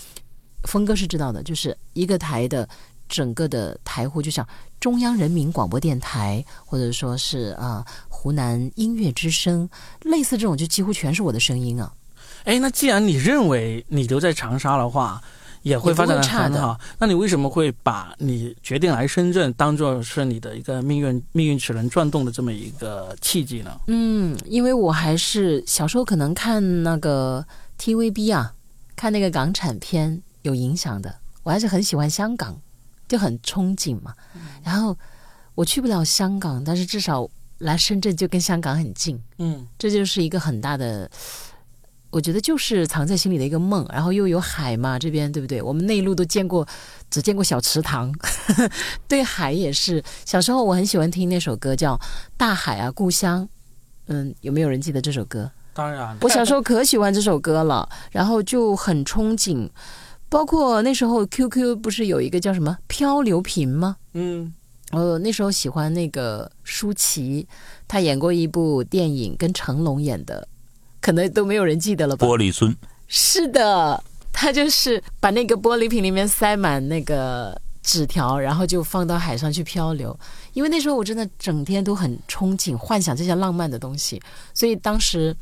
峰哥是知道的，就是一个台的。整个的台户就像中央人民广播电台，或者说是啊湖南音乐之声，类似这种就几乎全是我的声音啊。哎，那既然你认为你留在长沙的话也会发展的很好，那你为什么会把你决定来深圳当做是你的一个命运命运齿轮转动的这么一个契机呢？嗯，因为我还是小时候可能看那个 TVB 啊，看那个港产片有影响的，我还是很喜欢香港。就很憧憬嘛，然后我去不了香港，但是至少来深圳就跟香港很近，嗯这就是一个很大的，我觉得就是藏在心里的一个梦。然后又有海嘛，这边对不对？我们内陆都见过，只见过小池塘，对海也是。小时候我很喜欢听那首歌，叫《大海啊故乡》。嗯，有没有人记得这首歌？当然，我小时候可喜欢这首歌了，然后就很憧憬。包括那时候 QQ 不是有一个叫什么漂流瓶吗？嗯呃，那时候喜欢那个舒淇，她演过一部电影，跟成龙演的，可能都没有人记得了吧？玻璃孙，是的，他就是把那个玻璃瓶里面塞满那个纸条，然后就放到海上去漂流。因为那时候我真的整天都很憧憬、幻想这些浪漫的东西，所以当时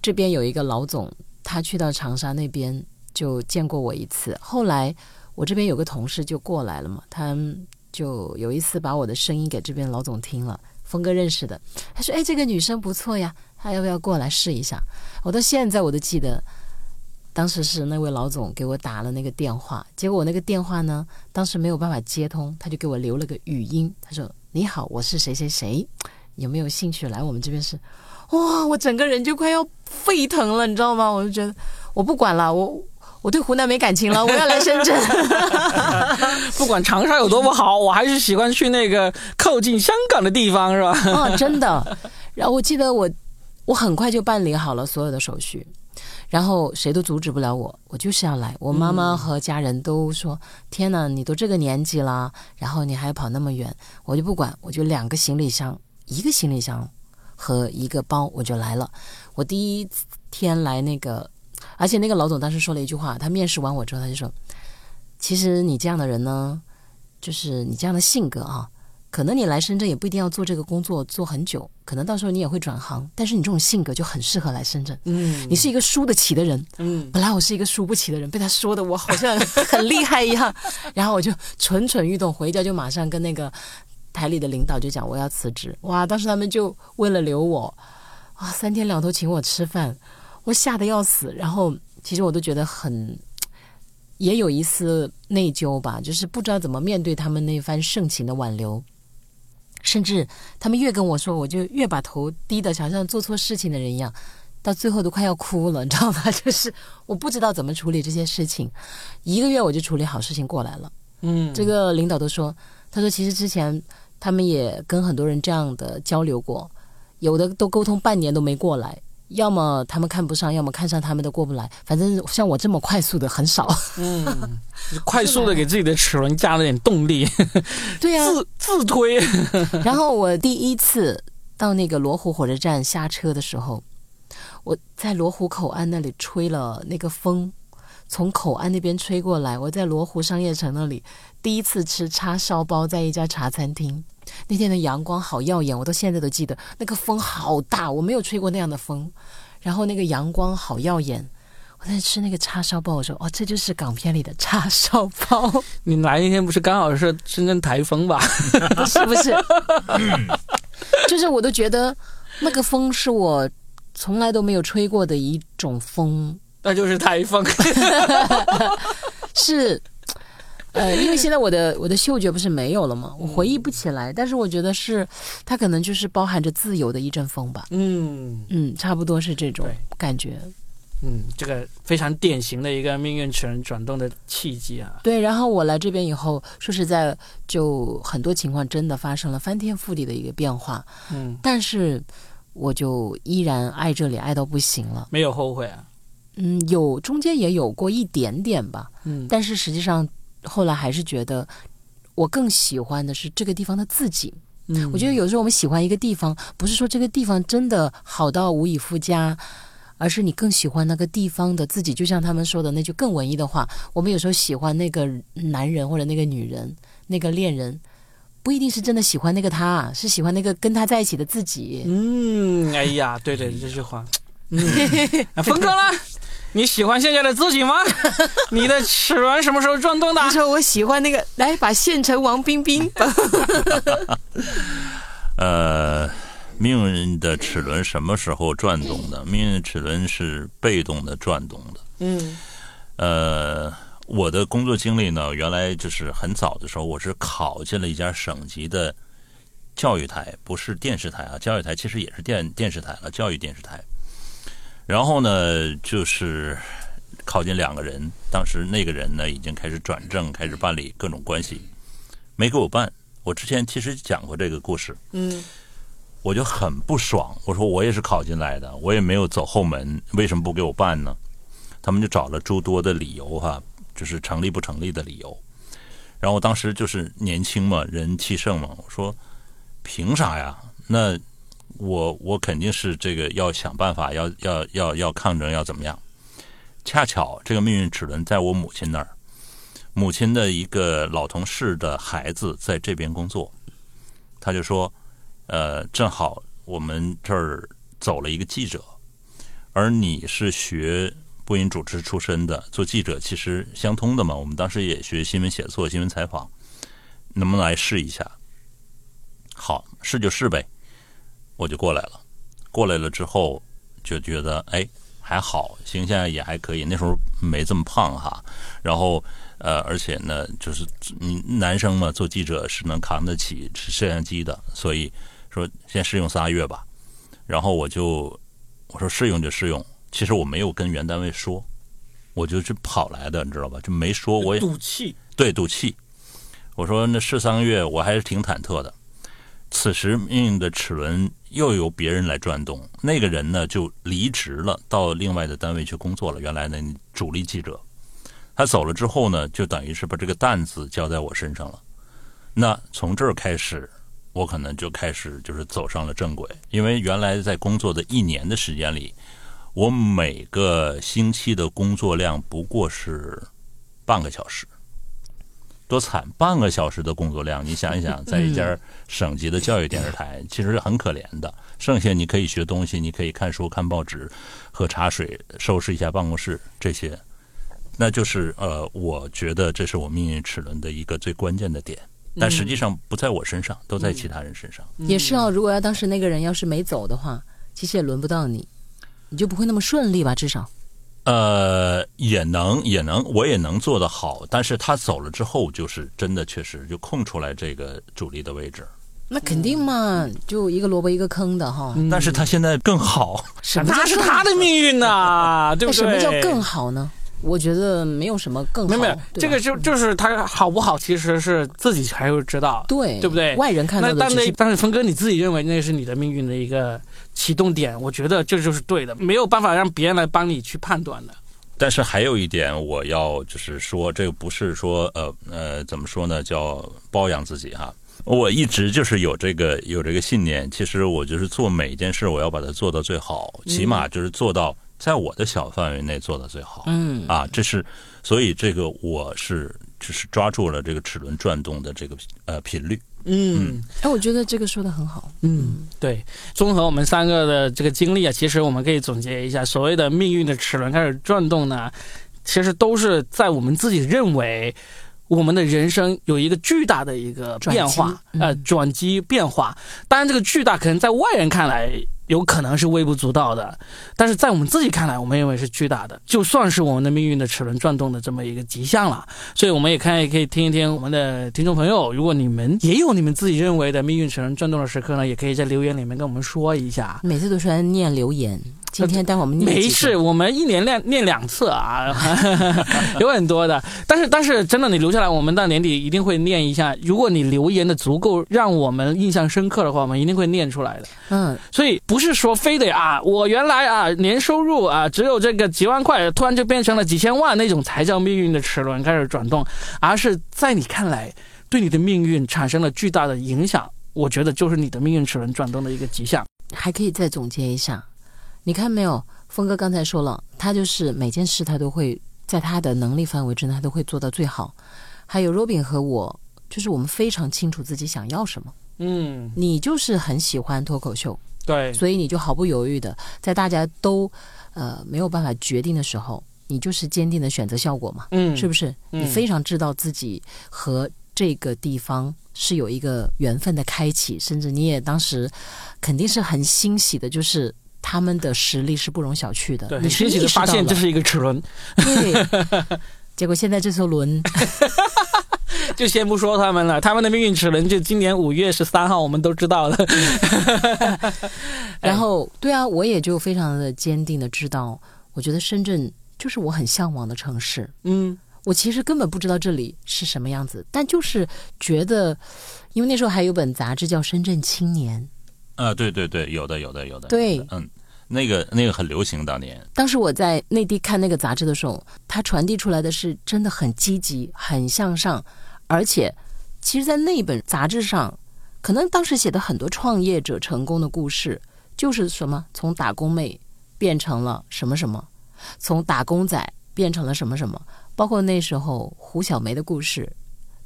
这边有一个老总，他去到长沙那边就见过我一次。后来我这边有个同事就过来了嘛，他就有一次把我的声音给这边老总听了，峰哥认识的，他说：“哎，这个女生不错呀，他要不要过来试一下？”我到现在我都记得，当时是那位老总给我打了那个电话，结果我那个电话呢，当时没有办法接通，他就给我留了个语音，他说：“你好，我是谁谁谁，有没有兴趣来我们这边试？”哇，我整个人就快要沸腾了，你知道吗？我就觉得我不管了，我我对湖南没感情了，我要来深圳。不管长沙有多么好，我还是喜欢去那个靠近香港的地方，是吧？哦，真的。然后我记得我我很快就办理好了所有的手续，然后谁都阻止不了我，我就是要来。我妈妈和家人都说：“天哪，你都这个年纪了，然后你还跑那么远。”我就不管，我就两个行李箱，一个行李箱和一个包，我就来了。我第一天来那个，而且那个老总当时说了一句话，他面试完我之后，他就说：“其实你这样的人呢，就是你这样的性格啊。”可能你来深圳也不一定要做这个工作做很久，可能到时候你也会转行。但是你这种性格就很适合来深圳。嗯你是一个输得起的人。嗯本来我是一个输不起的人，被他说的我好像很厉害一样。然后我就蠢蠢欲动，回家就马上跟那个台里的领导就讲我要辞职。哇，当时他们就为了留我，啊，三天两头请我吃饭，我吓得要死。然后其实我都觉得很。也有一丝内疚吧，就是不知道怎么面对他们那番盛情的挽留。甚至他们越跟我说，我就越把头低的，好像做错事情的人一样，到最后都快要哭了，你知道吗？就是我不知道怎么处理这些事情，一个月我就处理好事情过来了。嗯，这个领导都说，他说其实之前他们也跟很多人这样的交流过，有的都沟通半年都没过来，要么他们看不上，要么看上他们都过不来，反正像我这么快速的很少。嗯，快速的给自己的齿轮加了点动力，对呀、自自推。然后我第一次到那个罗湖火车站下车的时候，我在罗湖口岸那里吹了那个风，从口岸那边吹过来。我在罗湖商业城那里第一次吃叉烧包，在一家茶餐厅。那天的阳光好耀眼，我到现在都记得。那个风好大，我没有吹过那样的风。然后那个阳光好耀眼，我在吃那个叉烧包，我说哦，这就是港片里的叉烧包。你来那天不是刚好是深圳台风吧？是 不是？就是我都觉得那个风是我从来都没有吹过的一种风，那就是台风。是。呃，因为现在我的我的嗅觉不是没有了吗？我回忆不起来，但是我觉得是，它可能就是包含着自由的一阵风吧。嗯嗯，差不多是这种感觉。嗯，这个非常典型的一个命运齿轮转动的契机啊。对，然后我来这边以后，说实在，就很多情况真的发生了翻天覆地的一个变化，嗯，但是我就依然爱这里，爱到不行了。没有后悔啊。嗯，有中间也有过一点点吧，嗯但是实际上后来还是觉得，我更喜欢的是这个地方的自己。嗯我觉得有时候我们喜欢一个地方，不是说这个地方真的好到无以复加，而是你更喜欢那个地方的自己。就像他们说的那句更文艺的话，我们有时候喜欢那个男人或者那个女人，那个恋人，不一定是真的喜欢那个他，是喜欢那个跟他在一起的自己。嗯，哎呀，对对，这句话。嗯，那峰哥呢？你喜欢现在的自己吗？你的齿轮什么时候转动的？你说我喜欢那个，来把县城王冰冰。呃，命运的齿轮什么时候转动的？命运齿轮是被动的转动的。嗯呃，我的工作经历呢，原来就是很早的时候，我是考进了一家省级的教育台，不是电视台啊。教育台其实也是电电视台了，教育电视台。然后呢，就是考进两个人，当时那个人呢已经开始转正，开始办理各种关系，没给我办。我之前其实讲过这个故事，嗯，我就很不爽。我说我也是考进来的，我也没有走后门，为什么不给我办呢？他们就找了诸多的理由哈，就是成立不成立的理由。然后我当时就是年轻嘛，人气盛嘛，我说凭啥呀？那我我肯定是这个要想办法，要要要要抗争，要怎么样？恰巧这个命运齿轮在我母亲那儿。母亲的一个老同事的孩子在这边工作，他就说：“呃，正好我们这儿走了一个记者，而你是学播音主持出身的，做记者其实相通的嘛。我们当时也学新闻写作、新闻采访，能不能来试一下？好，试就试呗，我就过来了。过来了之后就觉得，哎，还好，形象也还可以。那时候没这么胖哈，然后。”呃，而且呢，就是你男生嘛，做记者是能扛得起摄像机的，所以说先试用仨月吧。然后我就我说试用就试用，其实我没有跟原单位说，我就是跑来的，你知道吧？就没说我也赌气，对赌气。我说那试三个月，我还是挺忐忑的。此时命运的齿轮又由别人来转动，那个人呢就离职了，到另外的单位去工作了。原来的主力记者。他走了之后呢，就等于是把这个担子交在我身上了。那从这儿开始，我可能就开始就是走上了正轨。因为原来在工作的一年的时间里，我每个星期的工作量不过是半个小时，多惨！半个小时的工作量，你想一想，在一家省级的教育电视台，其实是很可怜的。剩下你可以学东西，你可以看书、看报纸、喝茶水、收拾一下办公室这些。那就是呃，我觉得这是我命运齿轮的一个最关键的点，但实际上不在我身上，都在其他人身上。也是哦，如果要当时那个人要是没走的话，其实也轮不到你，你就不会那么顺利吧？至少，呃，也能也能，我也能做得好。但是他走了之后，就是真的确实就空出来这个主力的位置。那肯定嘛，就一个萝卜一个坑的哈。但是他现在更好，那是他的命运呐，对不对？什么叫更好呢？我觉得没有什么更好，没有这个就就是他好不好，其实是自己才会知道，对对不对？外人看到的但是但是峰哥你自己认为那是你的命运的一个启动点，我觉得这就是对的，没有办法让别人来帮你去判断的。但是还有一点，我要就是说，这个不是说呃呃怎么说呢，叫包养自己哈。我一直就是有这个有这个信念，其实我就是做每一件事，我要把它做到最好，起码就是做到。在我的小范围内做的最好，嗯。啊，这是，所以这个我是只是抓住了这个齿轮转动的这个呃频率，嗯，哎，我觉得这个说的很好，嗯，对，综合我们三个的这个经历啊，其实我们可以总结一下，所谓的命运的齿轮开始转动呢，其实都是在我们自己认为我们的人生有一个巨大的一个变化，呃，转机变化，当然这个巨大可能在外人看来。有可能是微不足道的，但是在我们自己看来，我们认为是巨大的，就算是我们的命运的齿轮转动的这么一个迹象了。所以我们也看，也可以听一听我们的听众朋友，如果你们也有你们自己认为的命运齿轮转动的时刻呢，也可以在留言里面跟我们说一下。每次都是在念留言。今天当我们念没事，我们一年练练两次啊，有很多的。但是但是真的，你留下来，我们到年底一定会念一下。如果你留言的足够让我们印象深刻的话，我们一定会念出来的。嗯，所以不是说非得啊，我原来啊年收入啊只有这个几万块，突然就变成了几千万那种才叫命运的齿轮开始转动，而是在你看来对你的命运产生了巨大的影响，我觉得就是你的命运齿轮转动的一个迹象。还可以再总结一下。你看没有，峰哥刚才说了，他就是每件事他都会在他的能力范围之内，他都会做到最好。还有 Robin 和我，就是我们非常清楚自己想要什么。嗯，你就是很喜欢脱口秀，对，所以你就毫不犹豫的在大家都呃没有办法决定的时候，你就是坚定的选择效果嘛。嗯，是不是？你非常知道自己和这个地方是有一个缘分的开启，甚至你也当时肯定是很欣喜的，就是。他们的实力是不容小觑的。你欣喜的发现这是一个齿轮，对。结果现在这艘轮 就先不说他们了，他们的命运齿轮就今年五月十三号，我们都知道了。然后，对啊，我也就非常的坚定的知道，我觉得深圳就是我很向往的城市。嗯我其实根本不知道这里是什么样子，但就是觉得，因为那时候还有本杂志叫《深圳青年啊，对对对，有的有的有的。对嗯，那个那个很流行当年。》。当时我在内地看那个杂志的时候，它传递出来的是真的很积极、很向上，而且，其实，在那本杂志上，可能当时写的很多创业者成功的故事，就是什么从打工妹变成了什么什么，从打工仔变成了什么什么，包括那时候胡小梅的故事，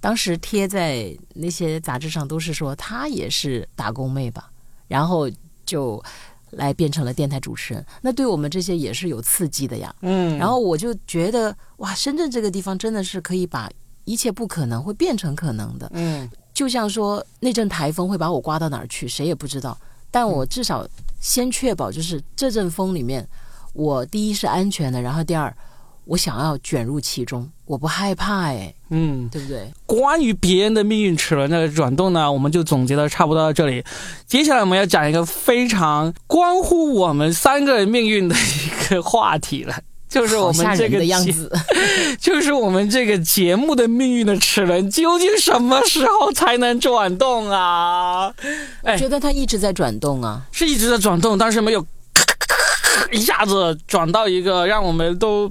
当时贴在那些杂志上都是说她也是打工妹吧，然后就来变成了电台主持人，那对我们这些也是有刺激的呀。嗯，然后我就觉得哇，深圳这个地方真的是可以把一切不可能会变成可能的。嗯就像说那阵台风会把我刮到哪儿去，谁也不知道。但我至少先确保，就是这阵风里面，我第一是安全的，然后第二，我想要卷入其中，我不害怕，哎，嗯，对不对？关于别人的命运齿轮的转动呢，我们就总结的差不多到这里。接下来我们要讲一个非常关乎我们三个人命运的一个话题了。就是我们这个的样子，就是我们这个节目的命运的齿轮究竟什么时候才能转动啊？哎觉得它一直在转动啊。是一直在转动，但是没有 一下子转到一个让我们都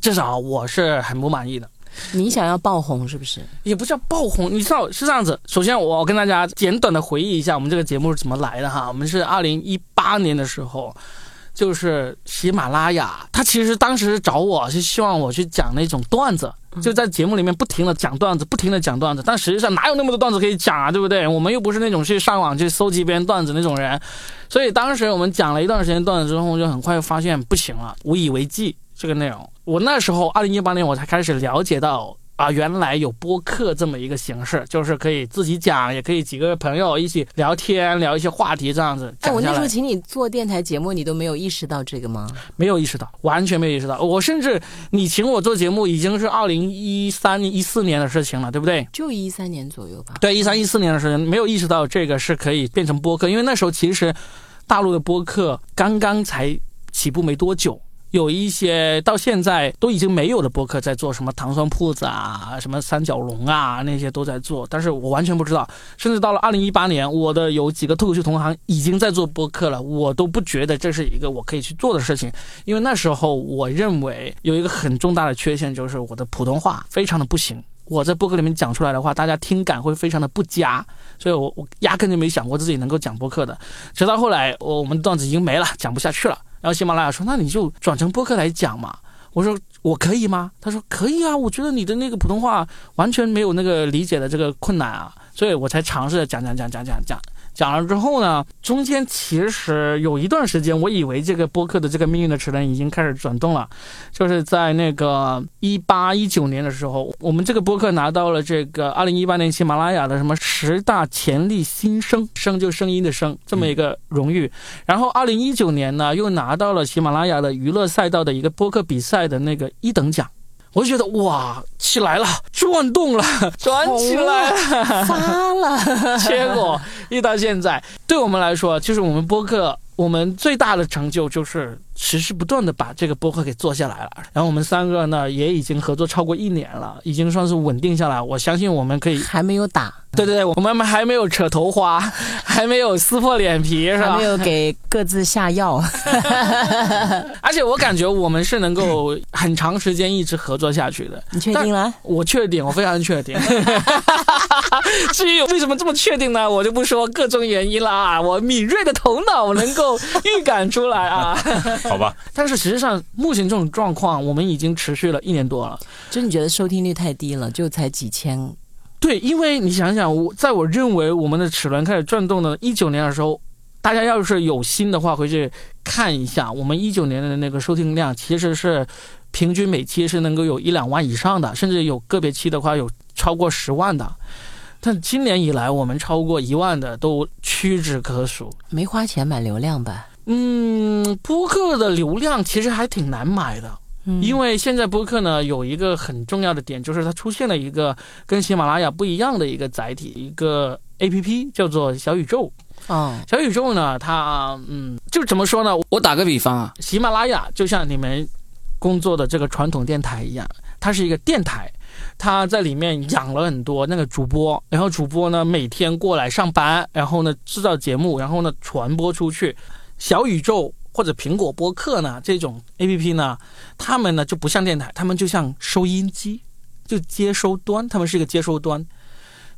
至少我是很不满意的。你想要爆红是不是？也不叫爆红，你知道是这样子。首先，我跟大家简短的回忆一下我们这个节目是怎么来的哈。我们是二零一八年的时候，就是喜马拉雅，他其实当时找我是希望我去讲那种段子，就在节目里面不停的讲段子，不停的讲段子。但实际上哪有那么多段子可以讲啊，对不对？我们又不是那种去上网去搜集别人段子那种人，所以当时我们讲了一段时间段子之后，就很快发现不行了，无以为继这个内容。我那时候二零一八年我才开始了解到。啊，原来有播客这么一个形式，就是可以自己讲，也可以几个朋友一起聊天，聊一些话题这样子哎，我那。时候请你做电台节目，你都没有意识到这个吗？没有意识到，完全没有意识到。我甚至你请我做节目已经是二零一三一四年的事情了，对不对？就一三年左右吧。对，一三一四年的事情，没有意识到这个是可以变成播客，因为那时候其实大陆的播客刚刚才起步没多久。有一些到现在都已经没有的播客在做什么糖酸铺子啊，什么三角龙啊，那些都在做，但是我完全不知道。甚至到了二零一八年，我的有几个脱口秀同行已经在做播客了，我都不觉得这是一个我可以去做的事情，因为那时候我认为有一个很重大的缺陷，就是我的普通话非常的不行。我在播客里面讲出来的话，大家听感会非常的不佳，所以我我压根就没想过自己能够讲播客的。直到后来，我我们段子已经没了，讲不下去了。然后喜马拉雅说：“那你就转成播客来讲嘛。”我说：“我可以吗？”他说：“可以啊，我觉得你的那个普通话完全没有那个理解的这个困难啊，所以我才尝试着讲讲讲讲讲讲。了之后呢，中间其实有一段时间，我以为这个播客的这个命运的齿轮已经开始转动了，就是在那个一八一九年的时候，我们这个播客拿到了这个二零一八年喜马拉雅的什么十大潜力新生，生就声音的声这么一个荣誉。然后二零一九年呢，又拿到了喜马拉雅的娱乐赛道的一个播客比赛的那个一等奖。我就觉得哇，起来了，转动了，转起来了。发了，结果一到现在，对我们来说，就是我们播客，我们最大的成就就是持续不断的把这个播客给做下来了。然后我们三个呢，也已经合作超过一年了，已经算是稳定下来。我相信我们可以，还没有打，对对对，我们还没有扯头花，还没有撕破脸皮，是吧还没？有给各自下药。而且我感觉我们是能够很长时间一直合作下去的。你确定了？我确定，我非常确定。至于为什么这么确定呢？我就不说各种原因了啊。我敏锐的头脑，我能够预感出来啊。好吧，但是实际上，目前这种状况，我们已经持续了一年多了。就你觉得收听率太低了，就才几千，对，因为你想想，我在我认为我们的齿轮开始转动的一九年的时候，大家要是有心的话，回去看一下，我们一九年的那个收听量其实是平均每期是能够有一两万以上的，甚至有个别期的话有超过十万的。但今年以来，我们超过一万的都屈指可数。没花钱买流量吧？嗯，播客的流量其实还挺难买的。嗯因为现在播客呢有一个很重要的点，就是它出现了一个跟喜马拉雅不一样的一个载体，一个 A P P 叫做小宇宙。哦，小宇宙呢，它嗯，就怎么说呢？我打个比方啊，喜马拉雅就像你们工作的这个传统电台一样，它是一个电台，它在里面养了很多那个主播，然后主播呢每天过来上班，然后呢制造节目，然后呢传播出去。小宇宙或者苹果播客呢这种 A P P 呢，他们呢就不像电台，他们就像收音机，就接收端，他们是一个接收端。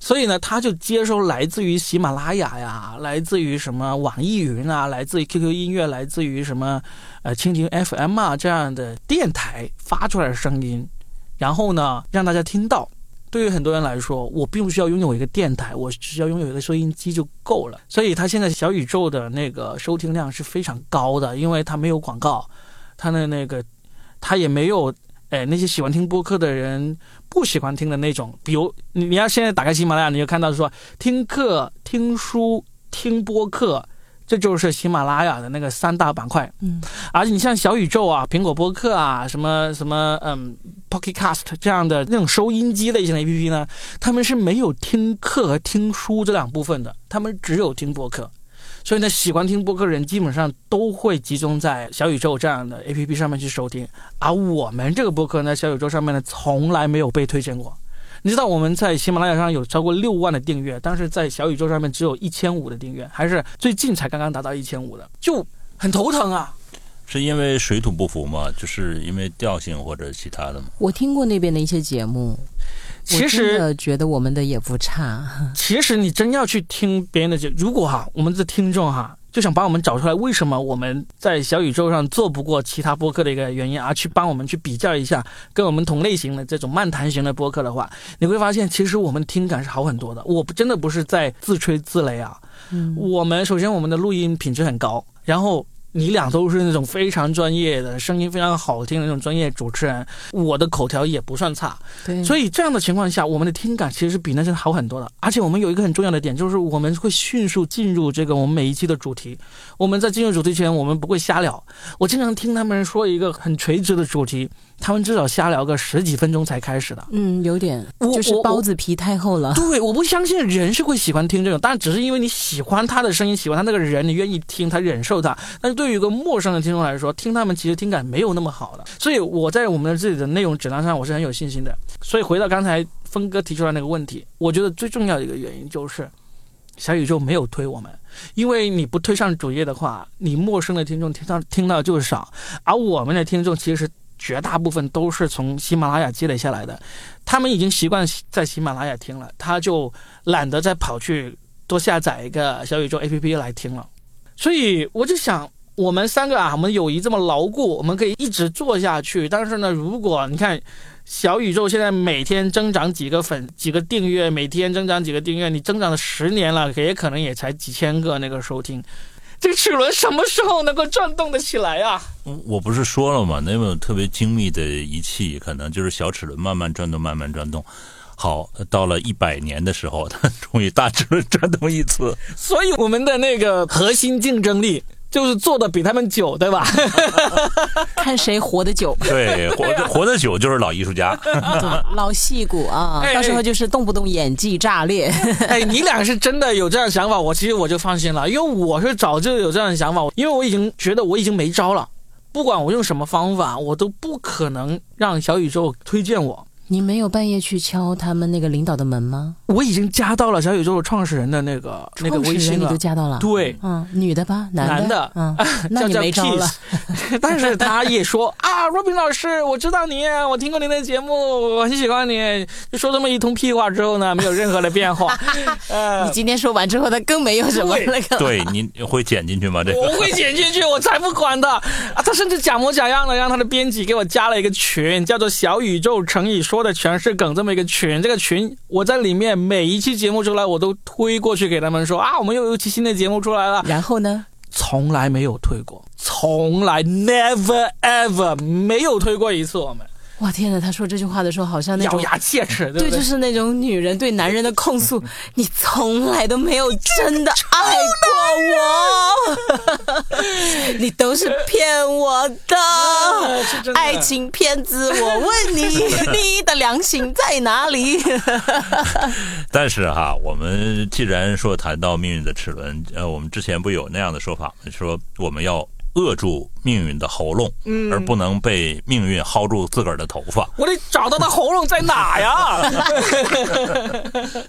所以呢，他就接收来自于喜马拉雅呀，来自于什么网易云啊，来自于 QQ 音乐，来自于什么呃蜻蜓 FM 啊这样的电台发出来的声音，然后呢让大家听到。对于很多人来说，我并不需要拥有一个电台，我只需要拥有一个收音机就够了。所以它现在小宇宙的那个收听量是非常高的，因为它没有广告，它的那个它也没有哎那些喜欢听播客的人不喜欢听的那种，比如你你要现在打开喜马拉雅，你就看到说听课、听书、听播客，这就是喜马拉雅的那个三大板块。嗯，而你像小宇宙啊、苹果播客啊、什么什么嗯 Pocket Cast 这样的那种收音机类型的 APP 呢，他们是没有听课和听书这两部分的，他们只有听播客。所以呢，喜欢听播客的人基本上都会集中在小宇宙这样的 APP 上面去收听，而我们这个播客呢，小宇宙上面呢从来没有被推荐过。你知道我们在喜马拉雅上有超过六万的订阅，但是在小宇宙上面只有一千五的订阅，还是最近才刚刚达到一千五的，就很头疼啊。是因为水土不服吗？就是因为调性或者其他的吗？我听过那边的一些节目，其实觉得我们的也不差。其实你真要去听别人的节，如果哈，我们的听众哈，就想帮我们找出来为什么我们在小宇宙上做不过其他播客的一个原因，而去帮我们去比较一下跟我们同类型的这种漫谈型的播客的话，你会发现其实我们听感是好很多的。我不真的不是在自吹自擂啊，嗯，我们首先我们的录音品质很高，然后。你俩都是那种非常专业的、声音非常好听的那种专业主持人，我的口条也不算差，对，所以以这样的情况下，我们的听感其实是比那些好很多的。而且我们有一个很重要的点，就是我们会迅速进入这个我们每一期的主题。我们在进入主题前，我们不会瞎聊。我经常听他们说一个很垂直的主题，他们至少瞎聊个十几分钟才开始的。嗯，有点就是包子皮太厚了。对，我不相信人是会喜欢听这种，但只是因为你喜欢他的声音，喜欢他那个人，你愿意听他，忍受他。但是对于一个陌生的听众来说，听他们其实听感没有那么好的。所以我在我们的自己的内容质量上，我是很有信心的。所以回到刚才峰哥提出来那个问题，我觉得最重要的一个原因就是小宇宙没有推我们，因为你不推上主页的话，你陌生的听众听到听到就少，而我们的听众其实绝大部分都是从喜马拉雅积累下来的，他们已经习惯在喜马拉雅听了，他就懒得再跑去多下载一个小宇宙 APP 来听了。所以我就想，我们三个啊，我们友谊这么牢固，我们可以一直做下去。但是呢，如果你看小宇宙现在每天增长几个粉、几个订阅，每天增长几个订阅，你增长了十年了，也可能也才几千个那个收听。这个齿轮什么时候能够转动得起来啊？我不是说了吗？那种特别精密的仪器，可能就是小齿轮慢慢转动，慢慢转动。好，到了一百年的时候，它终于大齿轮转动一次。所以我们的那个核心竞争力就是做的比他们久，对吧？看谁活得久，对，活 得活得久就是老艺术家。老戏骨啊，哎到时候就是动不动演技炸裂。哎，你俩是真的有这样的想法，我其实我就放心了，因为我是早就有这样的想法，因为我已经觉得我已经没招了，不管我用什么方法，我都不可能让小宇宙推荐我。你没有半夜去敲他们那个领导的门吗？我已经加到了小宇宙创始人的那个那个微信了你都微信了，加到了？对，嗯，女的吧，男男的嗯，那你叫叫没招了。Peace 但是他也说 啊，Robin 老师，我知道你，我听过您的节目，我很喜欢你。就说这么一通屁话之后呢，没有任何的变化。呃你，今天说完之后，他更没有什么那个。对，您会剪进去吗？这个我会剪进去，我才不管的啊！他甚至假模假样的让他的编辑给我加了一个群，叫做“小宇宙乘以说的全是梗”这么一个群。这个群我在里面每一期节目出来，我都推过去给他们说啊，我们又有一期新的节目出来了。然后呢？从来没有推过，从来 never ever 没有推过一次。我们哇天哪！他说这句话的时候，好像那种咬牙切齿，对对，对？就是那种女人对男人的控诉，你从来都没有真的爱过我，你都是骗我的，的爱情骗子。我问你，你的良心在哪里？但是哈，我们既然说谈到命运的齿轮，呃，我们之前不有那样的说法吗？说我们要扼住命运的喉咙，而不能被命运薅住自个儿的头发。我得找到他喉咙在哪呀？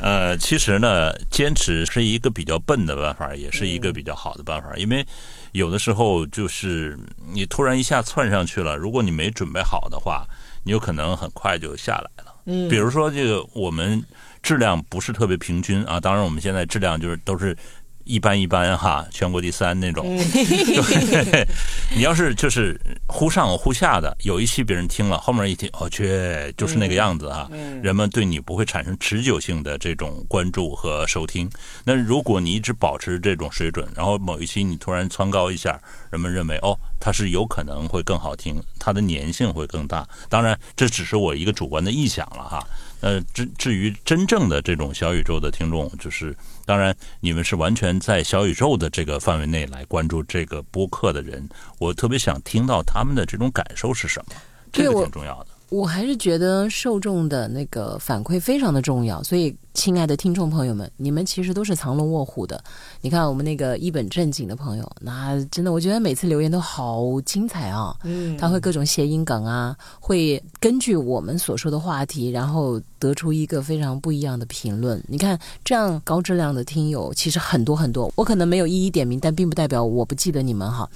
呃，其实呢，坚持是一个比较笨的办法，也是一个比较好的办法，因为有的时候就是你突然一下窜上去了，如果你没准备好的话，你有可能很快就下来了。嗯，比如说这个我们质量不是特别平均啊，当然我们现在质量就是都是。一般一般哈，全国第三那种。对，你要是就是忽上忽下的，有一期别人听了，后面一听，哦，去，就是那个样子啊。人们对你不会产生持久性的这种关注和收听。那如果你一直保持这种水准，然后某一期你突然蹿高一下，人们认为哦，它是有可能会更好听，它的粘性会更大。当然，这只是我一个主观的臆想了哈。呃，至至于真正的这种小宇宙的听众，就是当然你们是完全在小宇宙的这个范围内来关注这个播客的人，我特别想听到他们的这种感受是什么，这个挺重要的。我还是觉得受众的那个反馈非常的重要，所以亲爱的听众朋友们，你们其实都是藏龙卧虎的。你看我们那个一本正经的朋友，那真的我觉得每次留言都好精彩啊！嗯，他会各种谐音梗啊，会根据我们所说的话题，然后得出一个非常不一样的评论。你看这样高质量的听友其实很多很多，我可能没有一一点名，但并不代表我不记得你们哈。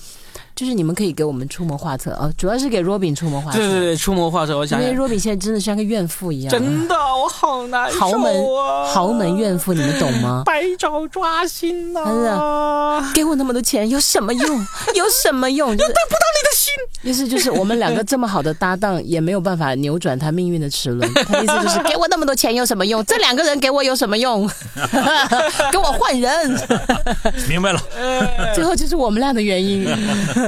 就是你们可以给我们出谋划策啊，主要是给 Robin 出谋划策。对对对，出谋划策，我想。因为 Robin 现在真的像个怨妇一样。真的，我好难受啊！豪门豪门怨妇，你们懂吗？百爪抓心呐！真的，给我那么多钱有什么用？有什么用？又得不到你的心。意思就是我们两个这么好的搭档，也没有办法扭转他命运的齿轮。他意思就是给我那么多钱有什么用？这两个人给我有什么用？给我换人。明白了。最后就是我们俩的原因。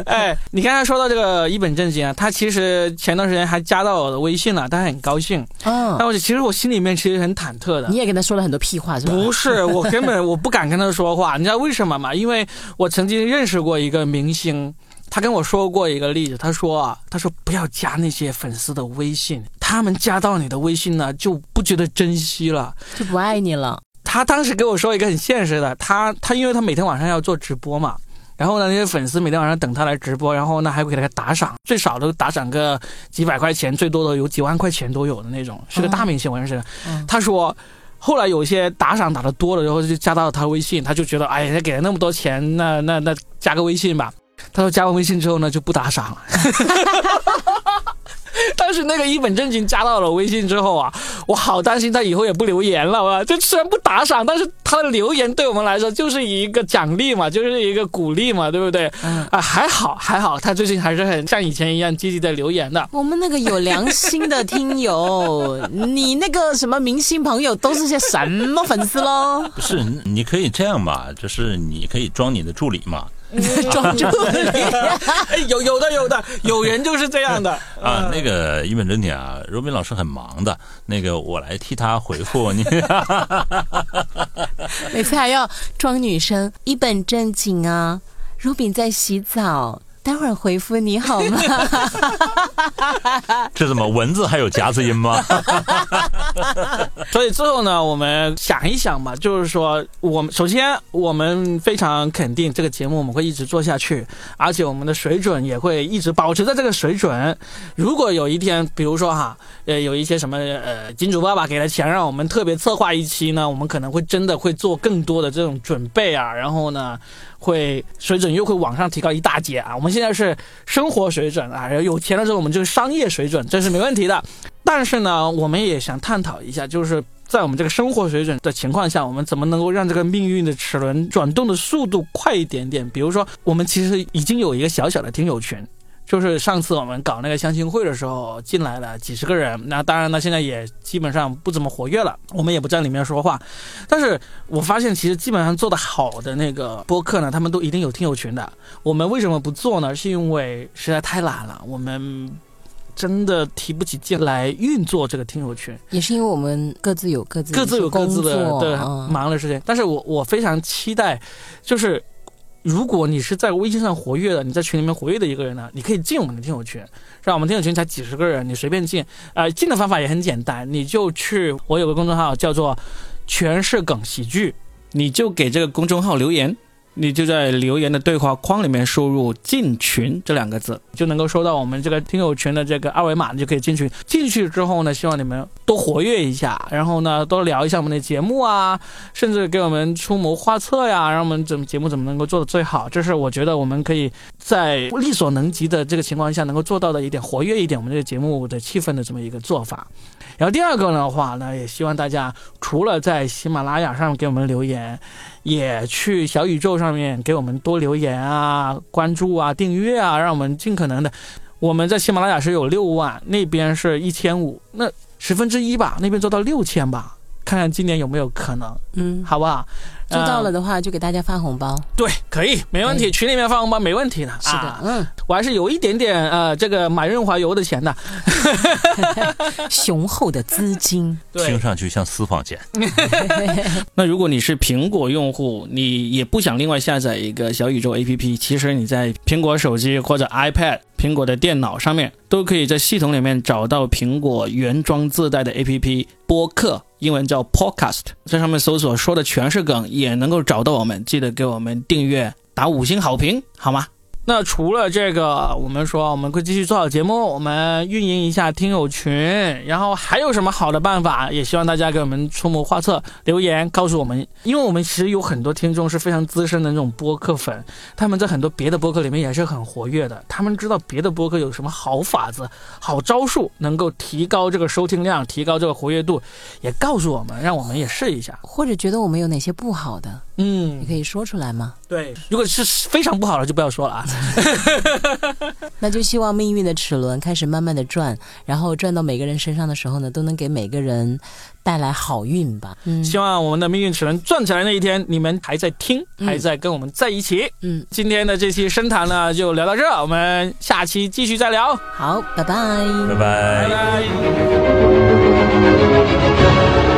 哎，你刚才说到这个一本正经啊，他其实前段时间还加到我的微信了，他很高兴。嗯，但我其实我心里面其实很忐忑的。你也跟他说了很多屁话是吧？不是，我根本我不敢跟他说话。你知道为什么吗？因为我曾经认识过一个明星，他跟我说过一个例子，他说啊，他说不要加那些粉丝的微信，他们加到你的微信呢就不觉得珍惜了，就不爱你了。他当时给我说一个很现实的，他他因为他每天晚上要做直播嘛。然后呢，那些粉丝每天晚上等他来直播，然后呢还会给他打赏，最少都打赏个几百块钱，最多的有几万块钱都有的那种，是个大明星，我认识。他说，后来有些打赏打的多了，然后就加到了他微信，他就觉得，哎呀，给了那么多钱，那那那加个微信吧。他说加完微信之后呢，就不打赏了。但是那个一本正经加到了微信之后啊，我好担心他以后也不留言了啊！就虽然不打赏，但是他的留言对我们来说就是一个奖励嘛，就是一个鼓励嘛，对不对？啊，还好还好，他最近还是很像以前一样积极的留言的。我们那个有良心的听友，你那个什么明星朋友都是些什么粉丝喽？不是，你可以这样吧，就是你可以装你的助理嘛。装助理，有有的有的有人就是这样的 啊。那个一本正经啊，若斌老师很忙的，那个我来替他回复你。每次还要装女生，一本正经啊。若斌在洗澡。待会儿回复你好吗？这怎么文字还有夹子音吗？所以最后呢，我们想一想吧，就是说，我们首先我们非常肯定这个节目我们会一直做下去，而且我们的水准也会一直保持在这个水准。如果有一天，比如说哈，呃，有一些什么呃，金主爸爸给了钱让我们特别策划一期呢，我们可能会真的会做更多的这种准备啊，然后呢。会水准又会往上提高一大截啊！我们现在是生活水准啊，有钱的时候我们就是商业水准，这是没问题的。但是呢，我们也想探讨一下，就是在我们这个生活水准的情况下，我们怎么能够让这个命运的齿轮转动的速度快一点点？比如说，我们其实已经有一个小小的听友群。就是上次我们搞那个相亲会的时候进来了几十个人，那当然呢，现在也基本上不怎么活跃了，我们也不在里面说话。但是我发现，其实基本上做的好的那个播客呢，他们都一定有听友群的。我们为什么不做呢？是因为实在太懒了，我们。真的提不起劲来运作这个听友群。也是因为我们各自有各自各自有各自的对嗯忙的事情。但是我我非常期待，就是如果你是在微信上活跃的，你在群里面活跃的一个人呢，你可以进我们的听友群，让？我们听友群才几十个人，你随便进。呃，进的方法也很简单，你就去我有个公众号叫做“全是梗喜剧”，你就给这个公众号留言。你就在留言的对话框里面输入“进群”这两个字，就能够收到我们这个听友群的这个二维码，你就可以进去。进去之后呢，希望你们多活跃一下，然后呢，多聊一下我们的节目啊，甚至给我们出谋划策呀，让我们怎么节目怎么能够做得最好。这是我觉得我们可以在力所能及的这个情况下能够做到的一点活跃一点我们这个节目的气氛的这么一个做法。然后第二个的话呢，也希望大家除了在喜马拉雅上给我们留言，也去小宇宙上面给我们多留言啊、关注啊、订阅啊，让我们尽可能的。我们在喜马拉雅是有六万，那边是一千五，那十分之一吧，那边做到六千吧，看看今年有没有可能，嗯，好不好？做到了呃的话就给大家发红包。对，可以，没问题，群里面发红包没问题的。是的啊，嗯，我还是有一点点呃，这个买润滑油的钱的。雄厚的资金。听上去像私房钱。那如果你是苹果用户，你也不想另外下载一个小宇宙 APP，其实你在苹果手机或者 iPad、苹果的电脑上面，都可以在系统里面找到苹果原装自带的 APP 播客，英文叫 Podcast，在上面搜索说的全是梗，也能够找到我们。记得给我们订阅，打五星好评，好吗？那除了这个，我们说我们会继续做好节目，我们运营一下听友群，然后还有什么好的办法？也希望大家给我们出谋划策，留言告诉我们，因为我们其实有很多听众是非常资深的那种播客粉，他们在很多别的播客里面也是很活跃的，他们知道别的播客有什么好法子、好招数，能够提高这个收听量，提高这个活跃度，也告诉我们，让我们也试一下。或者觉得我们有哪些不好的，嗯你，可以说出来吗？对，如果是非常不好的就不要说了啊。那就希望命运的齿轮开始慢慢的转，然后转到每个人身上的时候呢，都能给每个人带来好运吧。嗯希望我们的命运齿轮转起来那一天，你们还在听，嗯还在跟我们在一起。嗯，今天的这期深谈呢，就聊到这儿，我们下期继续再聊，好，拜拜。拜拜拜拜